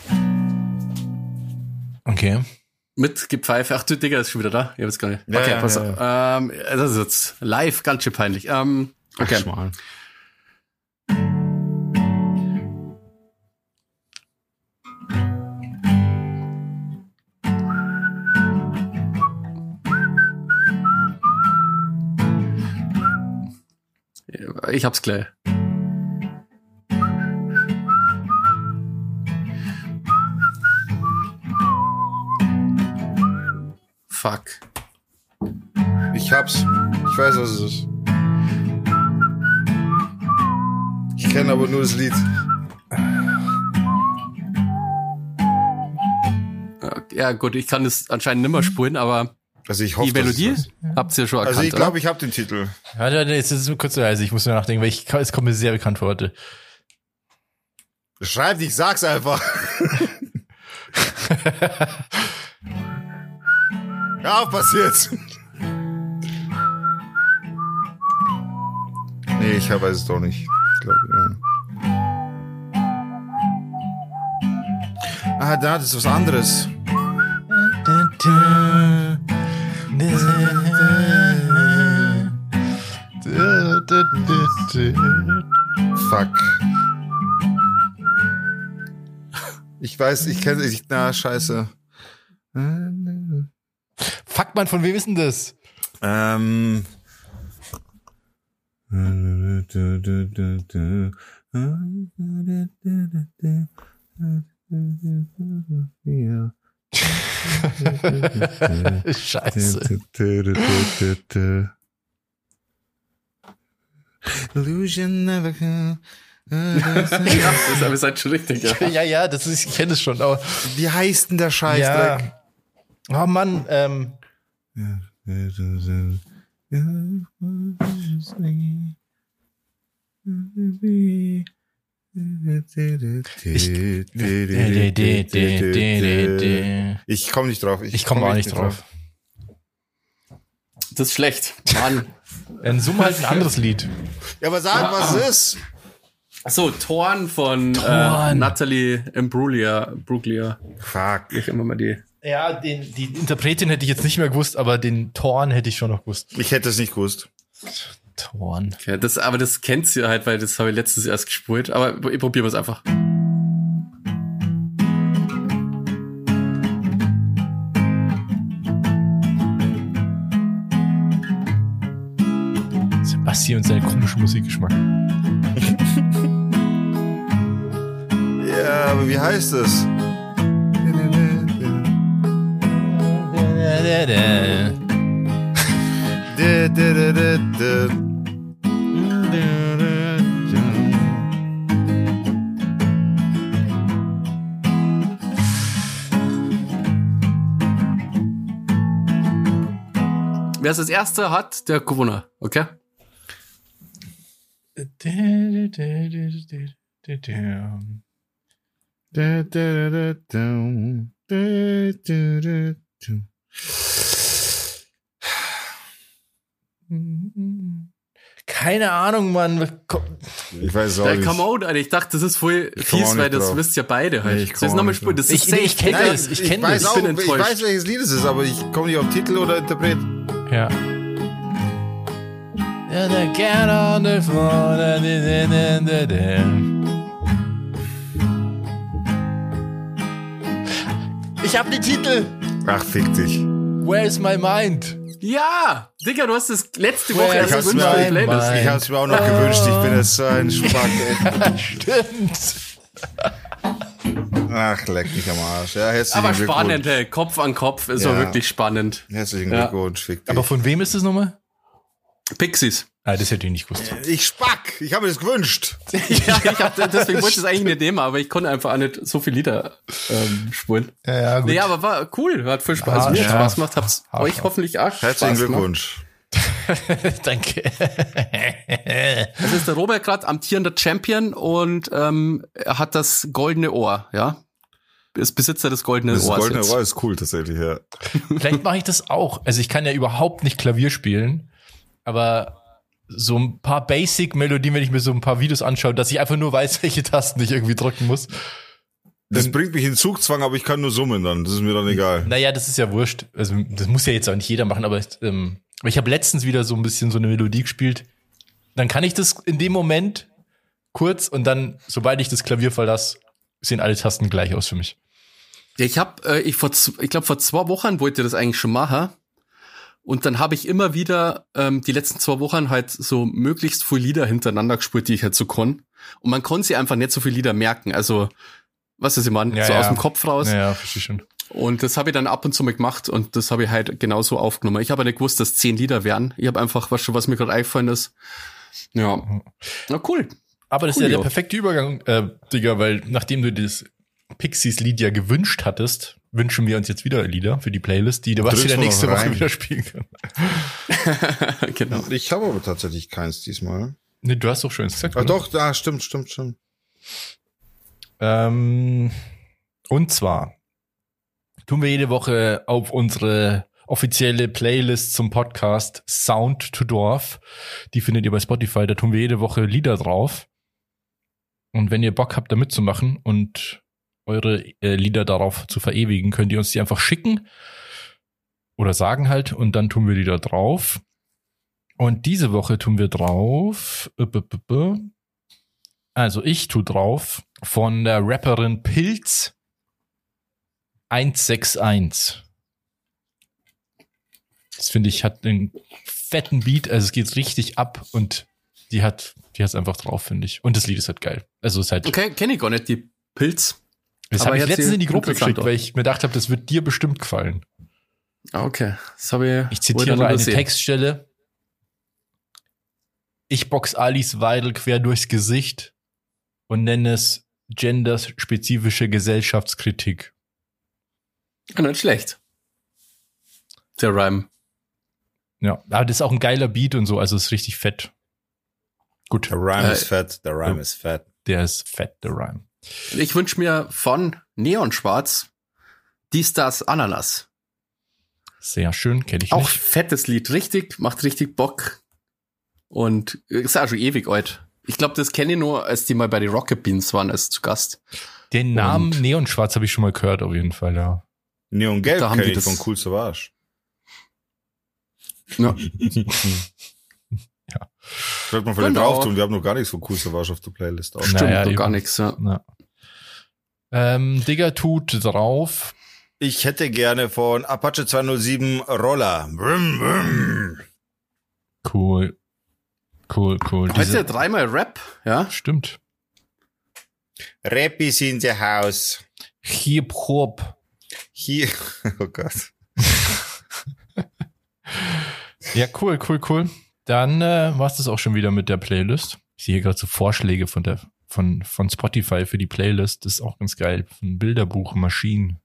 Okay. Mit Gepfeife. Ach du Digga, ist schon wieder da. Ich hab jetzt gar nicht. Ja, okay, ja, pass ja, auf. Ähm, das ist jetzt live ganz schön peinlich. Ähm, okay. Schmal. Ich hab's gleich. Fuck. Ich hab's. Ich weiß, was es ist. Ich kenne aber nur das Lied. Ja gut, ich kann es anscheinend nimmer spulen, aber Also ich hoffe, die Melodie habt ihr schon erkannt, Also ich glaube, ich habe den Titel. Warte, warte, jetzt ist es kurz leise. Ich muss nur nachdenken, weil ich, es kommt mir sehr bekannt vor heute. Schreib nicht, sag's einfach. *laughs* ja, passiert. Nee, ich weiß es doch nicht. Ich glaube, ja. Ah, da, das ist was anderes. Fuck. Ich weiß, ich kenne ich na scheiße. Fuck, man, von wem ist denn das? Ähm. Scheiße. Illusion never come. ja, das ist aber seid schon richtig, ja. Ja, ja, das ist, ich kenne es schon, aber. Wie heißt denn der Scheißdreck? Ja. Oh Mann, ähm. Ich komme nicht drauf. Ich komme auch nicht drauf. Das ist schlecht. Mann. *laughs* Dann summ halt ein anderes Lied. Ja, aber sag, was es ist. Achso, Torn von Äh. Natalie Imbruglia. Bruglia. Fuck. Auch immer mal die. Ja, den, die Interpretin hätte ich jetzt nicht mehr gewusst, aber den Torn hätte ich schon noch gewusst. Ich hätte es nicht gewusst. Torn. Okay, das, aber das kennt sie halt, weil das habe ich letztens erst gespult. Aber ich probiere es einfach. Sebastian und seinen komischen Musikgeschmack. *laughs* Ja, aber wie heißt es? Wer es als erster hat, der gewonnen. Okay? Keine Ahnung, Mann. Ich weiß auch nicht. come on, Alter. Ich dachte, das ist voll auch fies, weil das drauf. wisst ja beide halt. Nee, ich Soll ich auch nochmal nicht spielen? Das ist Ich- safe. ich kenn Digga. das, ich kenn weiß das. auch, Ich bin ich enttäuscht. weiß, welches Lied es ist, aber ich komme nicht auf Titel oder Interpret. Ja. Get on the phone. Ich hab den Titel. Ach, fick dich. Where's my mind? Ja! Digga, du hast das letzte Woche erst gewünscht mir- für die Playlist. Ich hab's mir auch noch gewünscht. Ich bin jetzt so ein Spack, ey. Stimmt. *laughs* Ach, leck mich am Arsch. Ja, herzlichen Aber Glückwunsch. spannend, hey. Kopf an Kopf ist Ja. doch wirklich spannend. Herzlichen Ja. Glückwunsch, fick dich. Aber von wem ist das nochmal? Pixies. Ah, das hätte ich nicht gewusst. ich spack. Ich habe es gewünscht. *laughs* ja, ich hab, deswegen wollte ich es eigentlich nicht nehmen, aber ich konnte einfach auch nicht so viele Lieder ähm, spulen. Ja, ja, gut. Nee, aber war cool. Hat viel Spaß. Ah, Also mir hat ja. Spaß gemacht. Hab's Ah, euch hoffentlich auch Herzlichen. Glückwunsch. *laughs* Danke. Das ist der Robert gerade amtierender Champion und ähm, er hat das goldene Ohr, ja. Ist Besitzer des goldenen Das Ohrs. goldene jetzt. Ohr ist cool tatsächlich, ja. Vielleicht mache ich das auch. Also ich kann ja überhaupt nicht Klavier spielen, aber so ein paar Basic-Melodien, wenn ich mir so ein paar Videos anschaue, dass ich einfach nur weiß, *laughs* welche Tasten ich irgendwie drücken muss. Das bringt mich in Zugzwang, aber ich kann nur summen dann. Das ist mir dann egal. Naja, das ist ja wurscht. Also das muss ja jetzt auch nicht jeder machen, aber ähm, aber ich habe letztens wieder so ein bisschen so eine Melodie gespielt. Dann kann ich das in dem Moment kurz und dann, sobald ich das Klavier verlasse, sehen alle Tasten gleich aus für mich. Ja, ich habe, äh, ich vor, ich glaube vor zwei Wochen wollte ich das eigentlich schon machen. Und dann habe ich immer wieder ähm, die letzten zwei Wochen halt so möglichst viele Lieder hintereinander gespielt, die ich halt so kann. Und man konnte sich einfach nicht so viele Lieder merken. Also, was ist ich meine? Ja, so ja. aus dem Kopf raus. Naja, verstehe schon. Und das habe ich dann ab und zu mal gemacht und das habe ich halt genauso aufgenommen. Ich habe aber nicht gewusst, dass zehn Lieder wären. Ich habe einfach, was schon, was mir gerade eingefallen ist. Ja. Na cool. Aber das Cool, ist ja der perfekte Übergang, äh, Digga, weil nachdem du das Pixies-Lied ja gewünscht hattest, wünschen wir uns jetzt wieder Lieder für die Playlist, die du was Drückst wieder mal nächste Woche wieder spielen kann. *laughs* genau. Ich habe aber tatsächlich keins diesmal. Nee, du hast doch schon gesagt. Ach oder? doch, da stimmt, stimmt, stimmt. Ähm, und zwar tun wir jede Woche auf unsere offizielle Playlist zum Podcast Sound to Dorf. Die findet ihr bei Spotify. Da tun wir jede Woche Lieder drauf. Und wenn ihr Bock habt, da mitzumachen und eure äh, Lieder darauf zu verewigen, könnt ihr uns die einfach schicken oder sagen halt und dann tun wir die da drauf. Und diese Woche tun wir drauf. äh, Also ich tu drauf von der Rapperin Pilz 161. Das finde ich hat einen fetten Beat, also es geht richtig ab und die hat die hat's einfach drauf, finde ich. Und das Lied ist halt geil. Also es ist halt Okay, kenne ich gar nicht, die Pilz. Das habe ich letztens in die Gruppe geschickt, weil ich mir gedacht habe, das wird dir bestimmt gefallen. Ah, Okay, das habe ich. Ich zitiere eine. Textstelle. Ich box Alice Weidel quer durchs Gesicht und nenne es genderspezifische Gesellschaftskritik. Ah, Nicht schlecht. Der Rhyme. Ja, aber das ist auch ein geiler Beat und so, also ist richtig fett. Gut, Der Rhyme Äh, ist fett, der Rhyme ja. ist fett. der ist fett, der Rhyme. Ich wünsche mir von Neonschwarz die Stars Ananas. Sehr schön, kenne ich Auch nicht. fettes Lied, richtig, macht richtig Bock. Und ist auch schon ewig alt. Ich glaube, das kenne ich nur, als die mal bei den Rocket Beans waren, als zu Gast. Den Namen und- Neonschwarz habe ich schon mal gehört, auf jeden Fall, ja. Neon Gelb Da haben die ich das- von Cool Savage. *laughs* Ja. Sollte man vielleicht Genau. drauf tun, wir haben noch gar nichts von Cool Savage auf der Playlist. Auch. Stimmt, Naja, doch gar nichts. Ja. ja. Ähm, Digger tut drauf. Ich hätte gerne von Apache 207 Roller. Brum, brum. Cool. Cool, cool. Heute Diese, dreimal Rap, ja. stimmt. Rap is in the house. Hip Hop. Hier, *laughs* oh Gott. *laughs* Ja, cool, cool, cool. Dann äh, war es das auch schon wieder mit der Playlist. Ich sehe hier gerade so Vorschläge von der von, von Spotify für die Playlist. Das ist auch ganz geil. Von Bilderbuch Maschinen.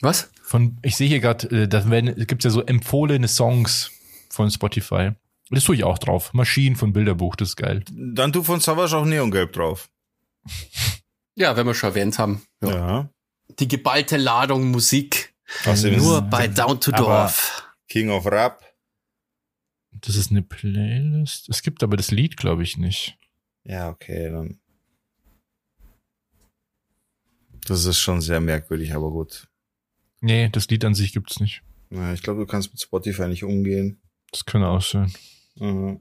Was? Von, ich sehe hier gerade, äh, da werden- gibt's ja so empfohlene Songs von Spotify. Das tue ich auch drauf. Maschinen von Bilderbuch, das ist geil. Dann tu von Savage auch Neon Gelb drauf. *laughs* Ja, wenn wir schon erwähnt haben. Ja. Ja. Die geballte Ladung Musik. Außerdem Nur ist bei Down to Dorf. King of Rap. Das ist eine Playlist. Es gibt aber das Lied, glaube ich, nicht. Ja, okay, dann. Das ist schon sehr merkwürdig, aber gut. Nee, das Lied an sich gibt's nicht. Ja, ich glaube, du kannst mit Spotify nicht umgehen. Das kann auch sein. Mhm.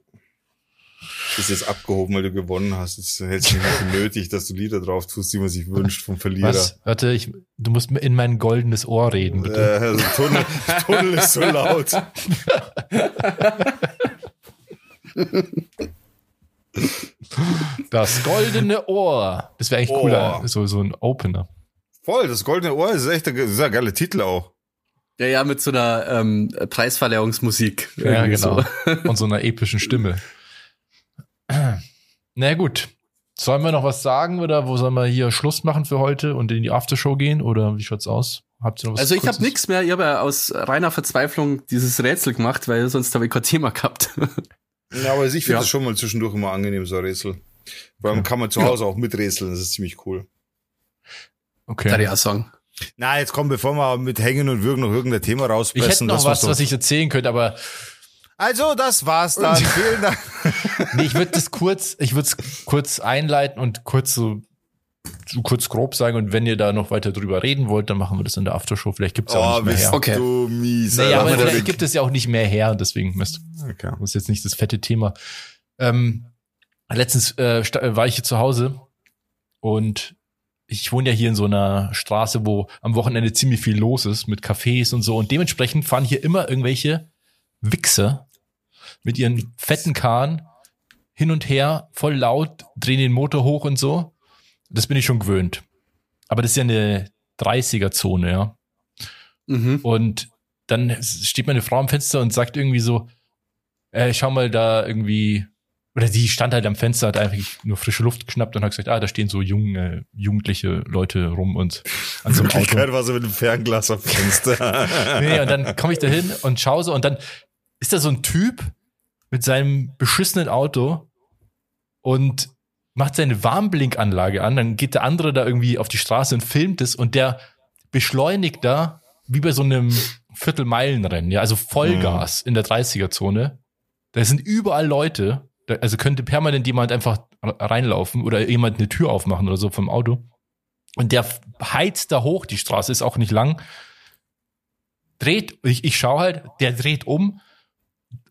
Ist jetzt abgehoben, weil du gewonnen hast. Jetzt hältst du nicht für nötig, dass du Lieder drauf tust, die man sich wünscht vom Verlierer. Was? Warte, ich, du musst in mein goldenes Ohr reden, bitte. Äh, also Tunnel, *laughs* Tunnel ist so laut. Das goldene Ohr. Das wäre eigentlich Ohr. cooler, so, so ein Opener. Voll, das goldene Ohr ist echt ein, ist ein geiler Titel auch. Ja, ja, mit so einer ähm, Preisverleihungsmusik. Ja, genau. so. Und so einer epischen Stimme. Na gut. Sollen wir noch was sagen oder wo sollen wir hier Schluss machen für heute und in die Aftershow gehen oder wie schaut's aus? Habt ihr noch was Also ich habe nichts mehr. Ich habe ja aus reiner Verzweiflung dieses Rätsel gemacht, weil sonst habe ich kein Thema gehabt. Ja, aber ich finde Ja. das schon mal zwischendurch immer angenehm, so ein Rätsel. Vor allem kann man zu Hause auch miträtseln, das ist ziemlich cool. Okay. Kann ich auch sagen. Na, jetzt komm, bevor wir mit Hängen und Würgen noch irgendein Thema Ich hätte rauspressen. noch was, was ich erzählen könnte, aber Also, das war's dann. Vielen Dank. *laughs* nee, ich würde das kurz, ich würde es kurz einleiten und kurz so, so kurz grob sagen und wenn ihr da noch weiter drüber reden wollt, dann machen wir das in der Aftershow. Vielleicht gibt's ja auch Oh, nicht mehr her. Okay. du mies. Naja, aber vielleicht gibt es ja auch nicht mehr her und deswegen müsst Okay. Das ist jetzt nicht das fette Thema. Ähm, letztens äh, war ich hier zu Hause und ich wohne ja hier in so einer Straße, wo am Wochenende ziemlich viel los ist mit Cafés und so. Und dementsprechend fahren hier immer irgendwelche Wichser mit ihren fetten Karren hin und her, voll laut, drehen den Motor hoch und so. Das bin ich schon gewöhnt. Aber das ist ja eine 30er-Zone, ja. Mhm. Und dann steht meine Frau am Fenster und sagt irgendwie so, äh, schau mal da irgendwie, oder die stand halt am Fenster, hat eigentlich nur frische Luft geschnappt und hat gesagt, ah, da stehen so junge, jugendliche Leute rum und an so einem Auto. War so mit dem Fernglas am Fenster. *laughs* Nee, und dann komme ich da hin und schaue so und dann ist da so ein Typ mit seinem beschissenen Auto und macht seine Warnblinkanlage an, dann geht der andere da irgendwie auf die Straße und filmt es und der beschleunigt da wie bei so einem Viertelmeilenrennen, ja, also Vollgas in der 30er-Zone. Da sind überall Leute, also könnte permanent jemand einfach reinlaufen oder jemand eine Tür aufmachen oder so vom Auto. Und der heizt da hoch, die Straße ist auch nicht lang, dreht, ich, ich schaue halt, der dreht um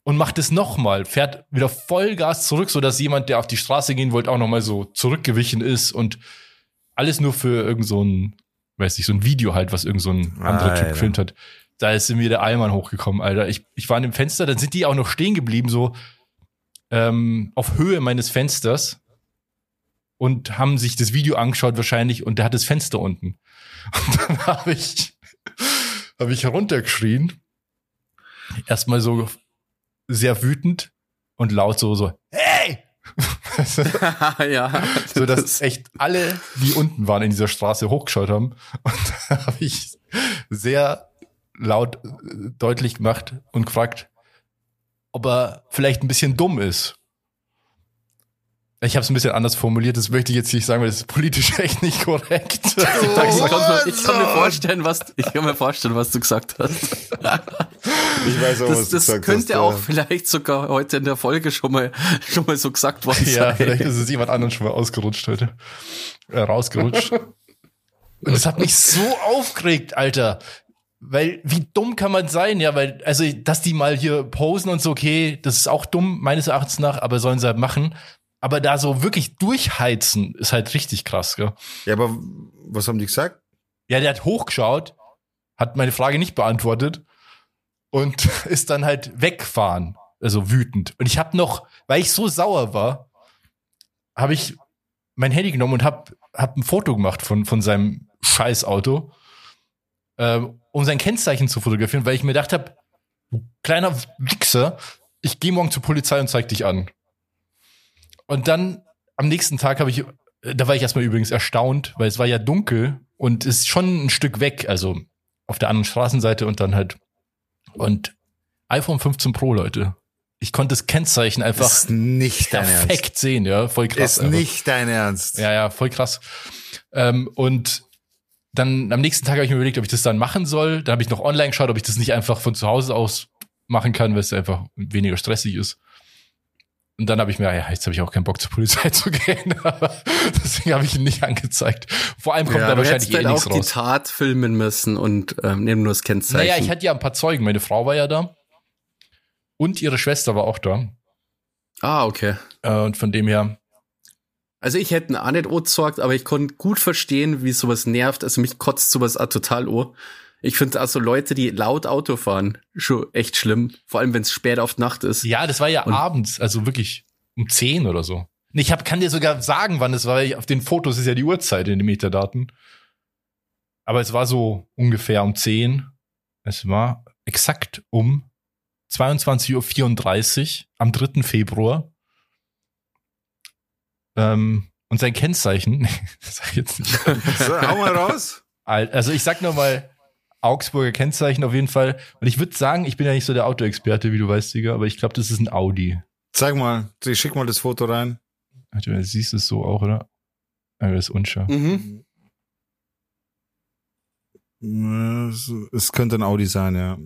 und macht es nochmal, fährt wieder Vollgas zurück, so dass jemand, der auf die Straße gehen wollte, auch nochmal so zurückgewichen ist und alles nur für irgend so ein, weiß nicht, so ein Video halt, was irgend so ein anderer Typ gefilmt hat. Da ist mir der Allmann hochgekommen, Alter. Ich, ich war an dem Fenster, dann sind die auch noch stehen geblieben, so ähm, auf Höhe meines Fensters und haben sich das Video angeschaut wahrscheinlich und der hat das Fenster unten. *laughs* Und dann habe ich, habe ich heruntergeschrien. Erstmal so sehr wütend und laut so, so, hey! *laughs* ja. so dass echt alle, die unten waren in dieser Straße, hochgeschaut haben. Und da habe ich sehr laut äh, deutlich gemacht und gefragt, ob er vielleicht ein bisschen dumm ist. Ich habe es ein bisschen anders formuliert, das möchte ich jetzt nicht sagen, weil das ist politisch *laughs* echt nicht korrekt. *laughs* ich, kann mir, ich kann mir Oh, vorstellen, was ich kann mir vorstellen, was du gesagt hast. *laughs* Ich weiß auch, Das, was du das gesagt könnte hast, auch ja. vielleicht sogar heute in der Folge schon mal schon mal so gesagt worden ja, sein. vielleicht ist es jemand anderen schon mal ausgerutscht heute. Äh, rausgerutscht. Und das hat mich so aufgeregt, Alter. Weil, wie dumm kann man sein? Ja, weil, also, dass die mal hier posen und so, okay, das ist auch dumm, meines Erachtens nach, aber sollen sie halt machen. Aber da so wirklich durchheizen, ist halt richtig krass, gell? Ja, aber was haben die gesagt? Ja, der hat hochgeschaut, hat meine Frage nicht beantwortet und *laughs* ist dann halt weggefahren, also wütend. Und ich habe noch, weil ich so sauer war, habe ich mein Handy genommen und habe hab ein Foto gemacht von, von seinem Scheißauto, ähm, um sein Kennzeichen zu fotografieren, weil ich mir gedacht habe, du kleiner Wichser, ich gehe morgen zur Polizei und zeig dich an. Und dann am nächsten Tag habe ich, da war ich erstmal übrigens erstaunt, weil es war ja dunkel und ist schon ein Stück weg, also auf der anderen Straßenseite und dann halt und iPhone 15 Pro, Leute. Ich konnte das Kennzeichen einfach ist nicht perfekt sehen, ja, voll krass. Ist einfach. nicht dein Ernst. Ja, ja, voll krass. Ähm, und dann am nächsten Tag habe ich mir überlegt, ob ich das dann machen soll. Dann habe ich noch online geschaut, ob ich das nicht einfach von zu Hause aus machen kann, weil es einfach weniger stressig ist. Und dann habe ich mir, ja, jetzt habe ich auch keinen Bock zur Polizei *laughs* zu gehen. Aber deswegen habe ich ihn nicht angezeigt. Vor allem kommt ja, da wahrscheinlich eh nichts auch raus. die Tat filmen müssen und ähm, nehmen nur das Kennzeichen. Naja, ich hatte ja ein paar Zeugen. Meine Frau war ja da. Und ihre Schwester war auch da. ah, okay. Äh, und von dem her, Also ich hätte auch nicht angezeigt, aber ich konnte gut verstehen, wie sowas nervt. Also mich kotzt sowas auch total an. Ich finde also Leute, die laut Auto fahren, schon echt schlimm. Vor allem, wenn es spät auf Nacht ist. ja, das war ja Und- abends, also wirklich um 10 oder so. Ich hab, kann dir sogar sagen, wann es war. weil ich- Auf den Fotos ist ja die Uhrzeit in den Metadaten. Aber es war so ungefähr um 10. Es war exakt um 22.34 Uhr am 3. Februar. Ähm, und sein Kennzeichen, *laughs* das sag ich jetzt nicht. So, hau mal raus. Al- Also ich sag nur mal Augsburger Kennzeichen auf jeden Fall. Und ich würde sagen, ich bin ja nicht so der Autoexperte, wie du weißt, Digga, aber ich glaube, das ist ein Audi. Zeig mal, ich schick mal das Foto rein. Warte, du siehst es so auch, oder? Aber das ist unscharf. Mhm. Es, es könnte ein Audi sein, ja.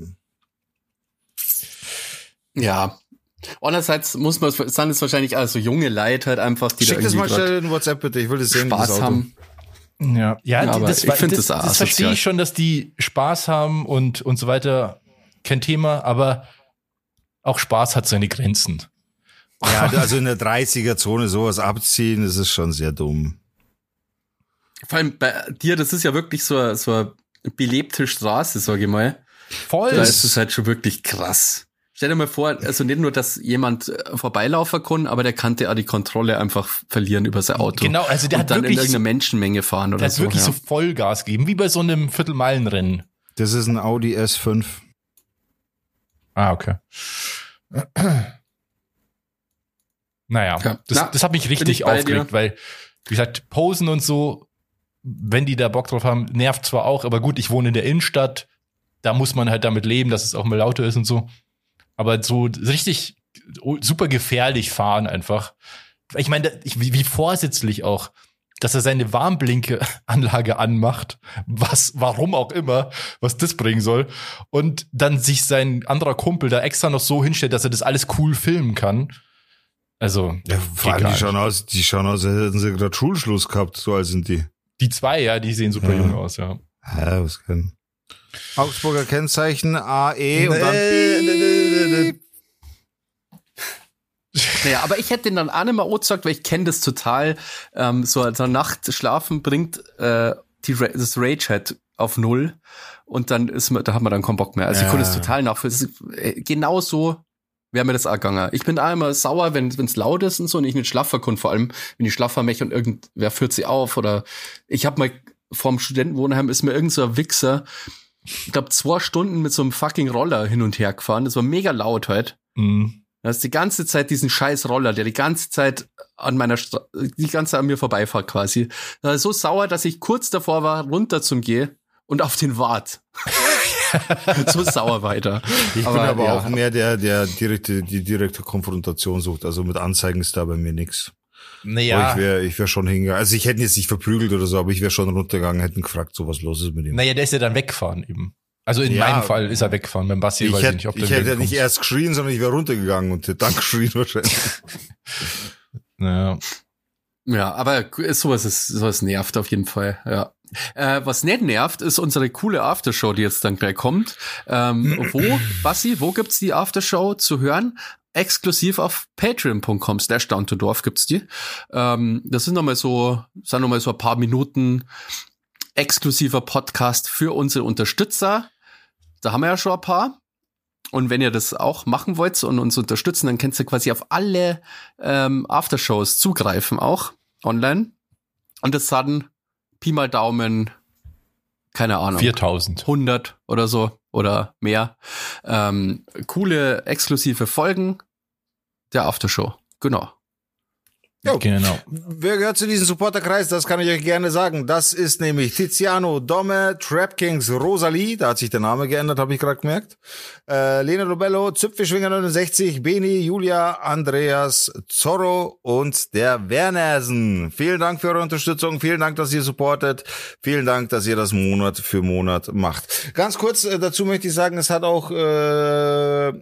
Ja. Andererseits muss man, sind es wahrscheinlich also junge Leute halt einfach, die Schick da das mal irgendwie schnell in WhatsApp bitte, ich will das sehen, Spaß haben. Ja, ja, Ja, das, ich war- find das, das das, verstehe ich schon, dass die Spaß haben und, und so weiter. Kein Thema, aber auch Spaß hat seine Grenzen. Ja, also in der 30er-Zone sowas abziehen, das ist schon sehr dumm. Vor allem bei dir, das ist ja wirklich so, eine- so eine belebte Straße, sag ich mal. Voll. Da ist es halt schon wirklich krass. Stell dir mal vor, also nicht nur, dass jemand äh, vorbeilaufen kann, aber der kann ja auch die Kontrolle einfach verlieren über sein Auto. Genau, also der und hat dann in wirklich, irgendeine Menschenmenge fahren oder der hat so. wirklich ja. so Vollgas geben, wie bei so einem Viertelmeilenrennen. Das ist ein Audi S5. Ah, okay. Naja, Ja. das, Na, das hat mich richtig aufgeregt, weil, wie gesagt, Posen und so, wenn die da Bock drauf haben, nervt zwar auch, aber gut, ich wohne in der Innenstadt, da muss man halt damit leben, dass es auch mal lauter ist und so. Aber so richtig super gefährlich fahren einfach. Ich meine, wie, vorsätzlich auch, dass er seine Warnblinke-Anlage anmacht, was, warum auch immer, was das bringen soll, und dann sich sein anderer Kumpel da extra noch so hinstellt, dass er das alles cool filmen kann. Also, Ja, vor allem, die schauen aus, die schauen aus, als hätten sie gerade Schulschluss gehabt, so alt sind die. die zwei, ja, die sehen super Ja. jung aus, ja. Ja, was kann. Augsburger Kennzeichen AE und dann Nee. Piep. Naja, aber ich hätte den dann auch nicht mehr angezeigt, weil ich kenne das total. Ähm, so als Nacht schlafen bringt äh, die, das Rage halt auf null und dann ist man, da hat man dann keinen Bock mehr. Also ich Ja. konnte es total nachvollziehen. Äh, Genau so wäre mir das auch gegangen. Ich bin auch immer sauer, wenn es laut ist und so und ich nicht schlafen kann, vor allem wenn ich schlafen möchte und irgendwer führt sie auf oder ich habe mal vorm Studentenwohnheim ist mir irgend so ein Wichser, ich glaube zwei Stunden mit so einem fucking Roller hin und her gefahren. Das war mega laut halt. Mhm. Du hast die ganze Zeit diesen scheiß Roller, der die ganze Zeit an meiner Stra die ganze Zeit an mir vorbeifährt quasi. Da so sauer, dass ich kurz davor war, runter zum Gehen und auf den Wart. *laughs* so sauer weiter. Ich Aber, bin aber ja. auch mehr der, der direkte, die direkte Konfrontation sucht. Also mit Anzeigen ist da bei mir nix. Naja, Ich wäre ich wär schon hingegangen. Also ich hätte ihn jetzt nicht verprügelt oder so, aber ich wäre schon runtergegangen, hätten gefragt, so was los ist mit ihm. naja, der ist ja dann weggefahren eben. Also in Ja. meinem Fall ist er weggefahren. Beim Basti ich weiß ich hätte, nicht, ob ich der hätte wegkommt. nicht erst geschrien, sondern ich wäre runtergegangen und hätte dann *laughs* geschrien wahrscheinlich. *laughs* Naja. Ja, aber sowas ist, sowas nervt auf jeden Fall, ja. Äh, was nicht nervt, ist unsere coole Aftershow, die jetzt dann gleich kommt. Ähm, wo, Bassi, wo gibt's die Aftershow zu hören? Exklusiv auf patreon.com slash dorf gibt's die. Ähm, das sind nochmal so, sind nochmal so ein paar Minuten exklusiver Podcast für unsere Unterstützer. Da haben wir ja schon ein paar. Und wenn ihr das auch machen wollt und uns unterstützen, dann könnt ihr quasi auf alle ähm, Aftershows zugreifen, auch online. Und das sind Pi mal Daumen, keine Ahnung, 4000. 100 oder so oder mehr. Ähm, coole exklusive Folgen der Aftershow. Genau. Jo. Genau. Wer gehört zu diesem Supporterkreis? Das kann ich euch gerne sagen. Das ist nämlich Tiziano, Domme, Trap Kings, Rosalie, da hat sich der Name geändert, habe ich gerade gemerkt. Äh, Lena Lobello, Züpfelschwinger 69, Beni, Julia, Andreas, Zorro und der Wernersen. Vielen Dank für eure Unterstützung, vielen Dank, dass ihr supportet, vielen Dank, dass ihr das Monat für Monat macht. Ganz kurz äh, dazu möchte ich sagen, es hat auch äh,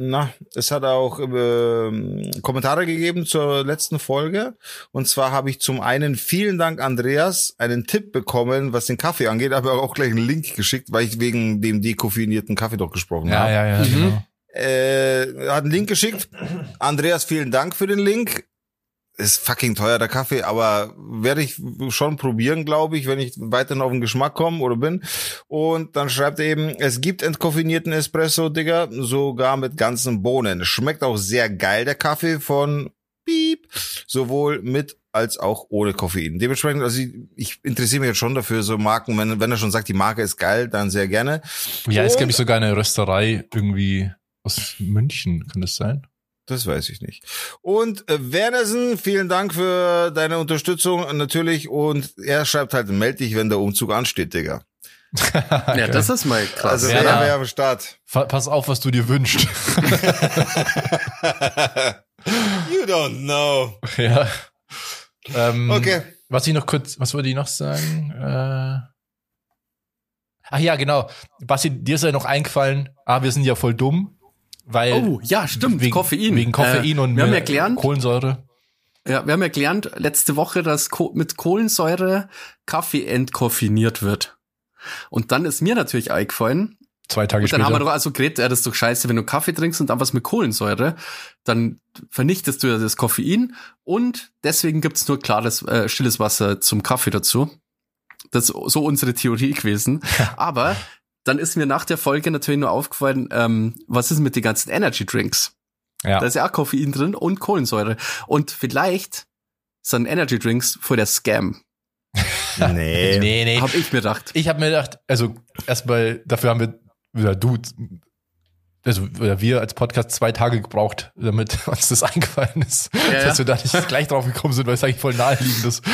na, es hat auch äh, Kommentare gegeben zur letzten Folge. Und zwar habe ich zum einen vielen Dank, Andreas, einen Tipp bekommen, was den Kaffee angeht, aber auch gleich einen Link geschickt, weil ich wegen dem dekoffinierten Kaffee doch gesprochen Ja, habe. ja, ja, Mhm. genau. Äh, hat einen Link geschickt. Andreas, vielen Dank für den Link. Ist fucking teuer, der Kaffee, aber werde ich schon probieren, glaube ich, wenn ich weiterhin auf den Geschmack komme oder bin. Und dann schreibt er eben, es gibt entkoffinierten Espresso, Digga, sogar mit ganzen Bohnen. Schmeckt auch sehr geil, der Kaffee von Piep, sowohl mit als auch ohne Koffein. Dementsprechend, also ich, ich interessiere mich jetzt schon dafür, so Marken, wenn, wenn er schon sagt, die Marke ist geil, dann sehr gerne. Ja, glaube ich, sogar eine Rösterei irgendwie aus München, kann das sein? Das weiß ich nicht. Und äh, Wernersen, vielen Dank für deine Unterstützung natürlich. Und er schreibt halt, meld dich, wenn der Umzug ansteht, Digga. *laughs* Ja, das ist mal krass. Also Werner. Wäre am Start. Pass auf, was du dir wünschst. *laughs* you don't know. *laughs* ja. Ähm, Okay. Was ich noch kurz, was wollte ich noch sagen? Äh, ach ja, genau. Basti, dir ist ja noch eingefallen, ah, wir sind ja voll dumm, weil oh, ja, stimmt. wegen Koffein. Wegen Koffein Äh, und wir haben gelernt, Kohlensäure. ja, wir haben ja gelernt letzte Woche, dass mit Kohlensäure Kaffee entkoffiniert wird. Und dann ist mir natürlich eingefallen, Zwei Tage Und dann später. haben wir doch also geredet, ja, das ist doch scheiße, wenn du Kaffee trinkst und dann was mit Kohlensäure, dann vernichtest du ja das Koffein und deswegen gibt's nur klares, äh, stilles Wasser zum Kaffee dazu. Das ist so unsere Theorie gewesen. Aber dann ist mir nach der Folge natürlich nur aufgefallen, ähm, was ist mit den ganzen Energy Drinks? ja. Da ist ja auch Koffein drin und Kohlensäure. Und vielleicht sind Energy Drinks vor der Scam, *laughs* Nee. nee, nee. hab ich mir gedacht. Ich habe mir gedacht, also erstmal, dafür haben wir, oder du, also oder wir als Podcast zwei Tage gebraucht, damit *laughs* uns das eingefallen ist, Ja, dass ja. wir da nicht gleich drauf gekommen sind, weil es eigentlich voll naheliegend ist.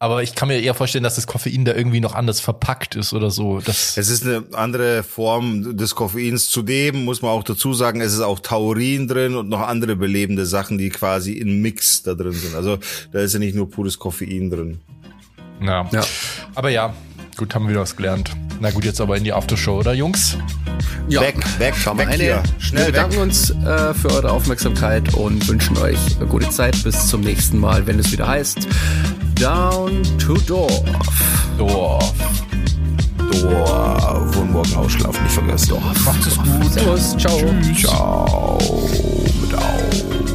Aber ich kann mir eher vorstellen, dass das Koffein da irgendwie noch anders verpackt ist oder so. Das, Es ist eine andere Form des Koffeins. Zudem muss man auch dazu sagen, es ist auch Taurin drin und noch andere belebende Sachen, die quasi in Mix da drin sind. Also da ist ja nicht nur pures Koffein drin. ja. Ja. Aber ja, gut, haben wir wieder was gelernt. Na gut, jetzt aber in die Aftershow, oder Jungs? Ja. Weg, weg, Schauen wir weg eine. hier. Schnell wir weg. bedanken uns äh, für eure Aufmerksamkeit und wünschen euch eine gute Zeit. Bis zum nächsten Mal, wenn es wieder heißt Down to Dorf. Dorf. Dorf. Wohnmorgen ausschlafen, nicht vergessen. Dorf. Macht es gut. Servus. Ciao. Tschüss. Ciao. Mit auf.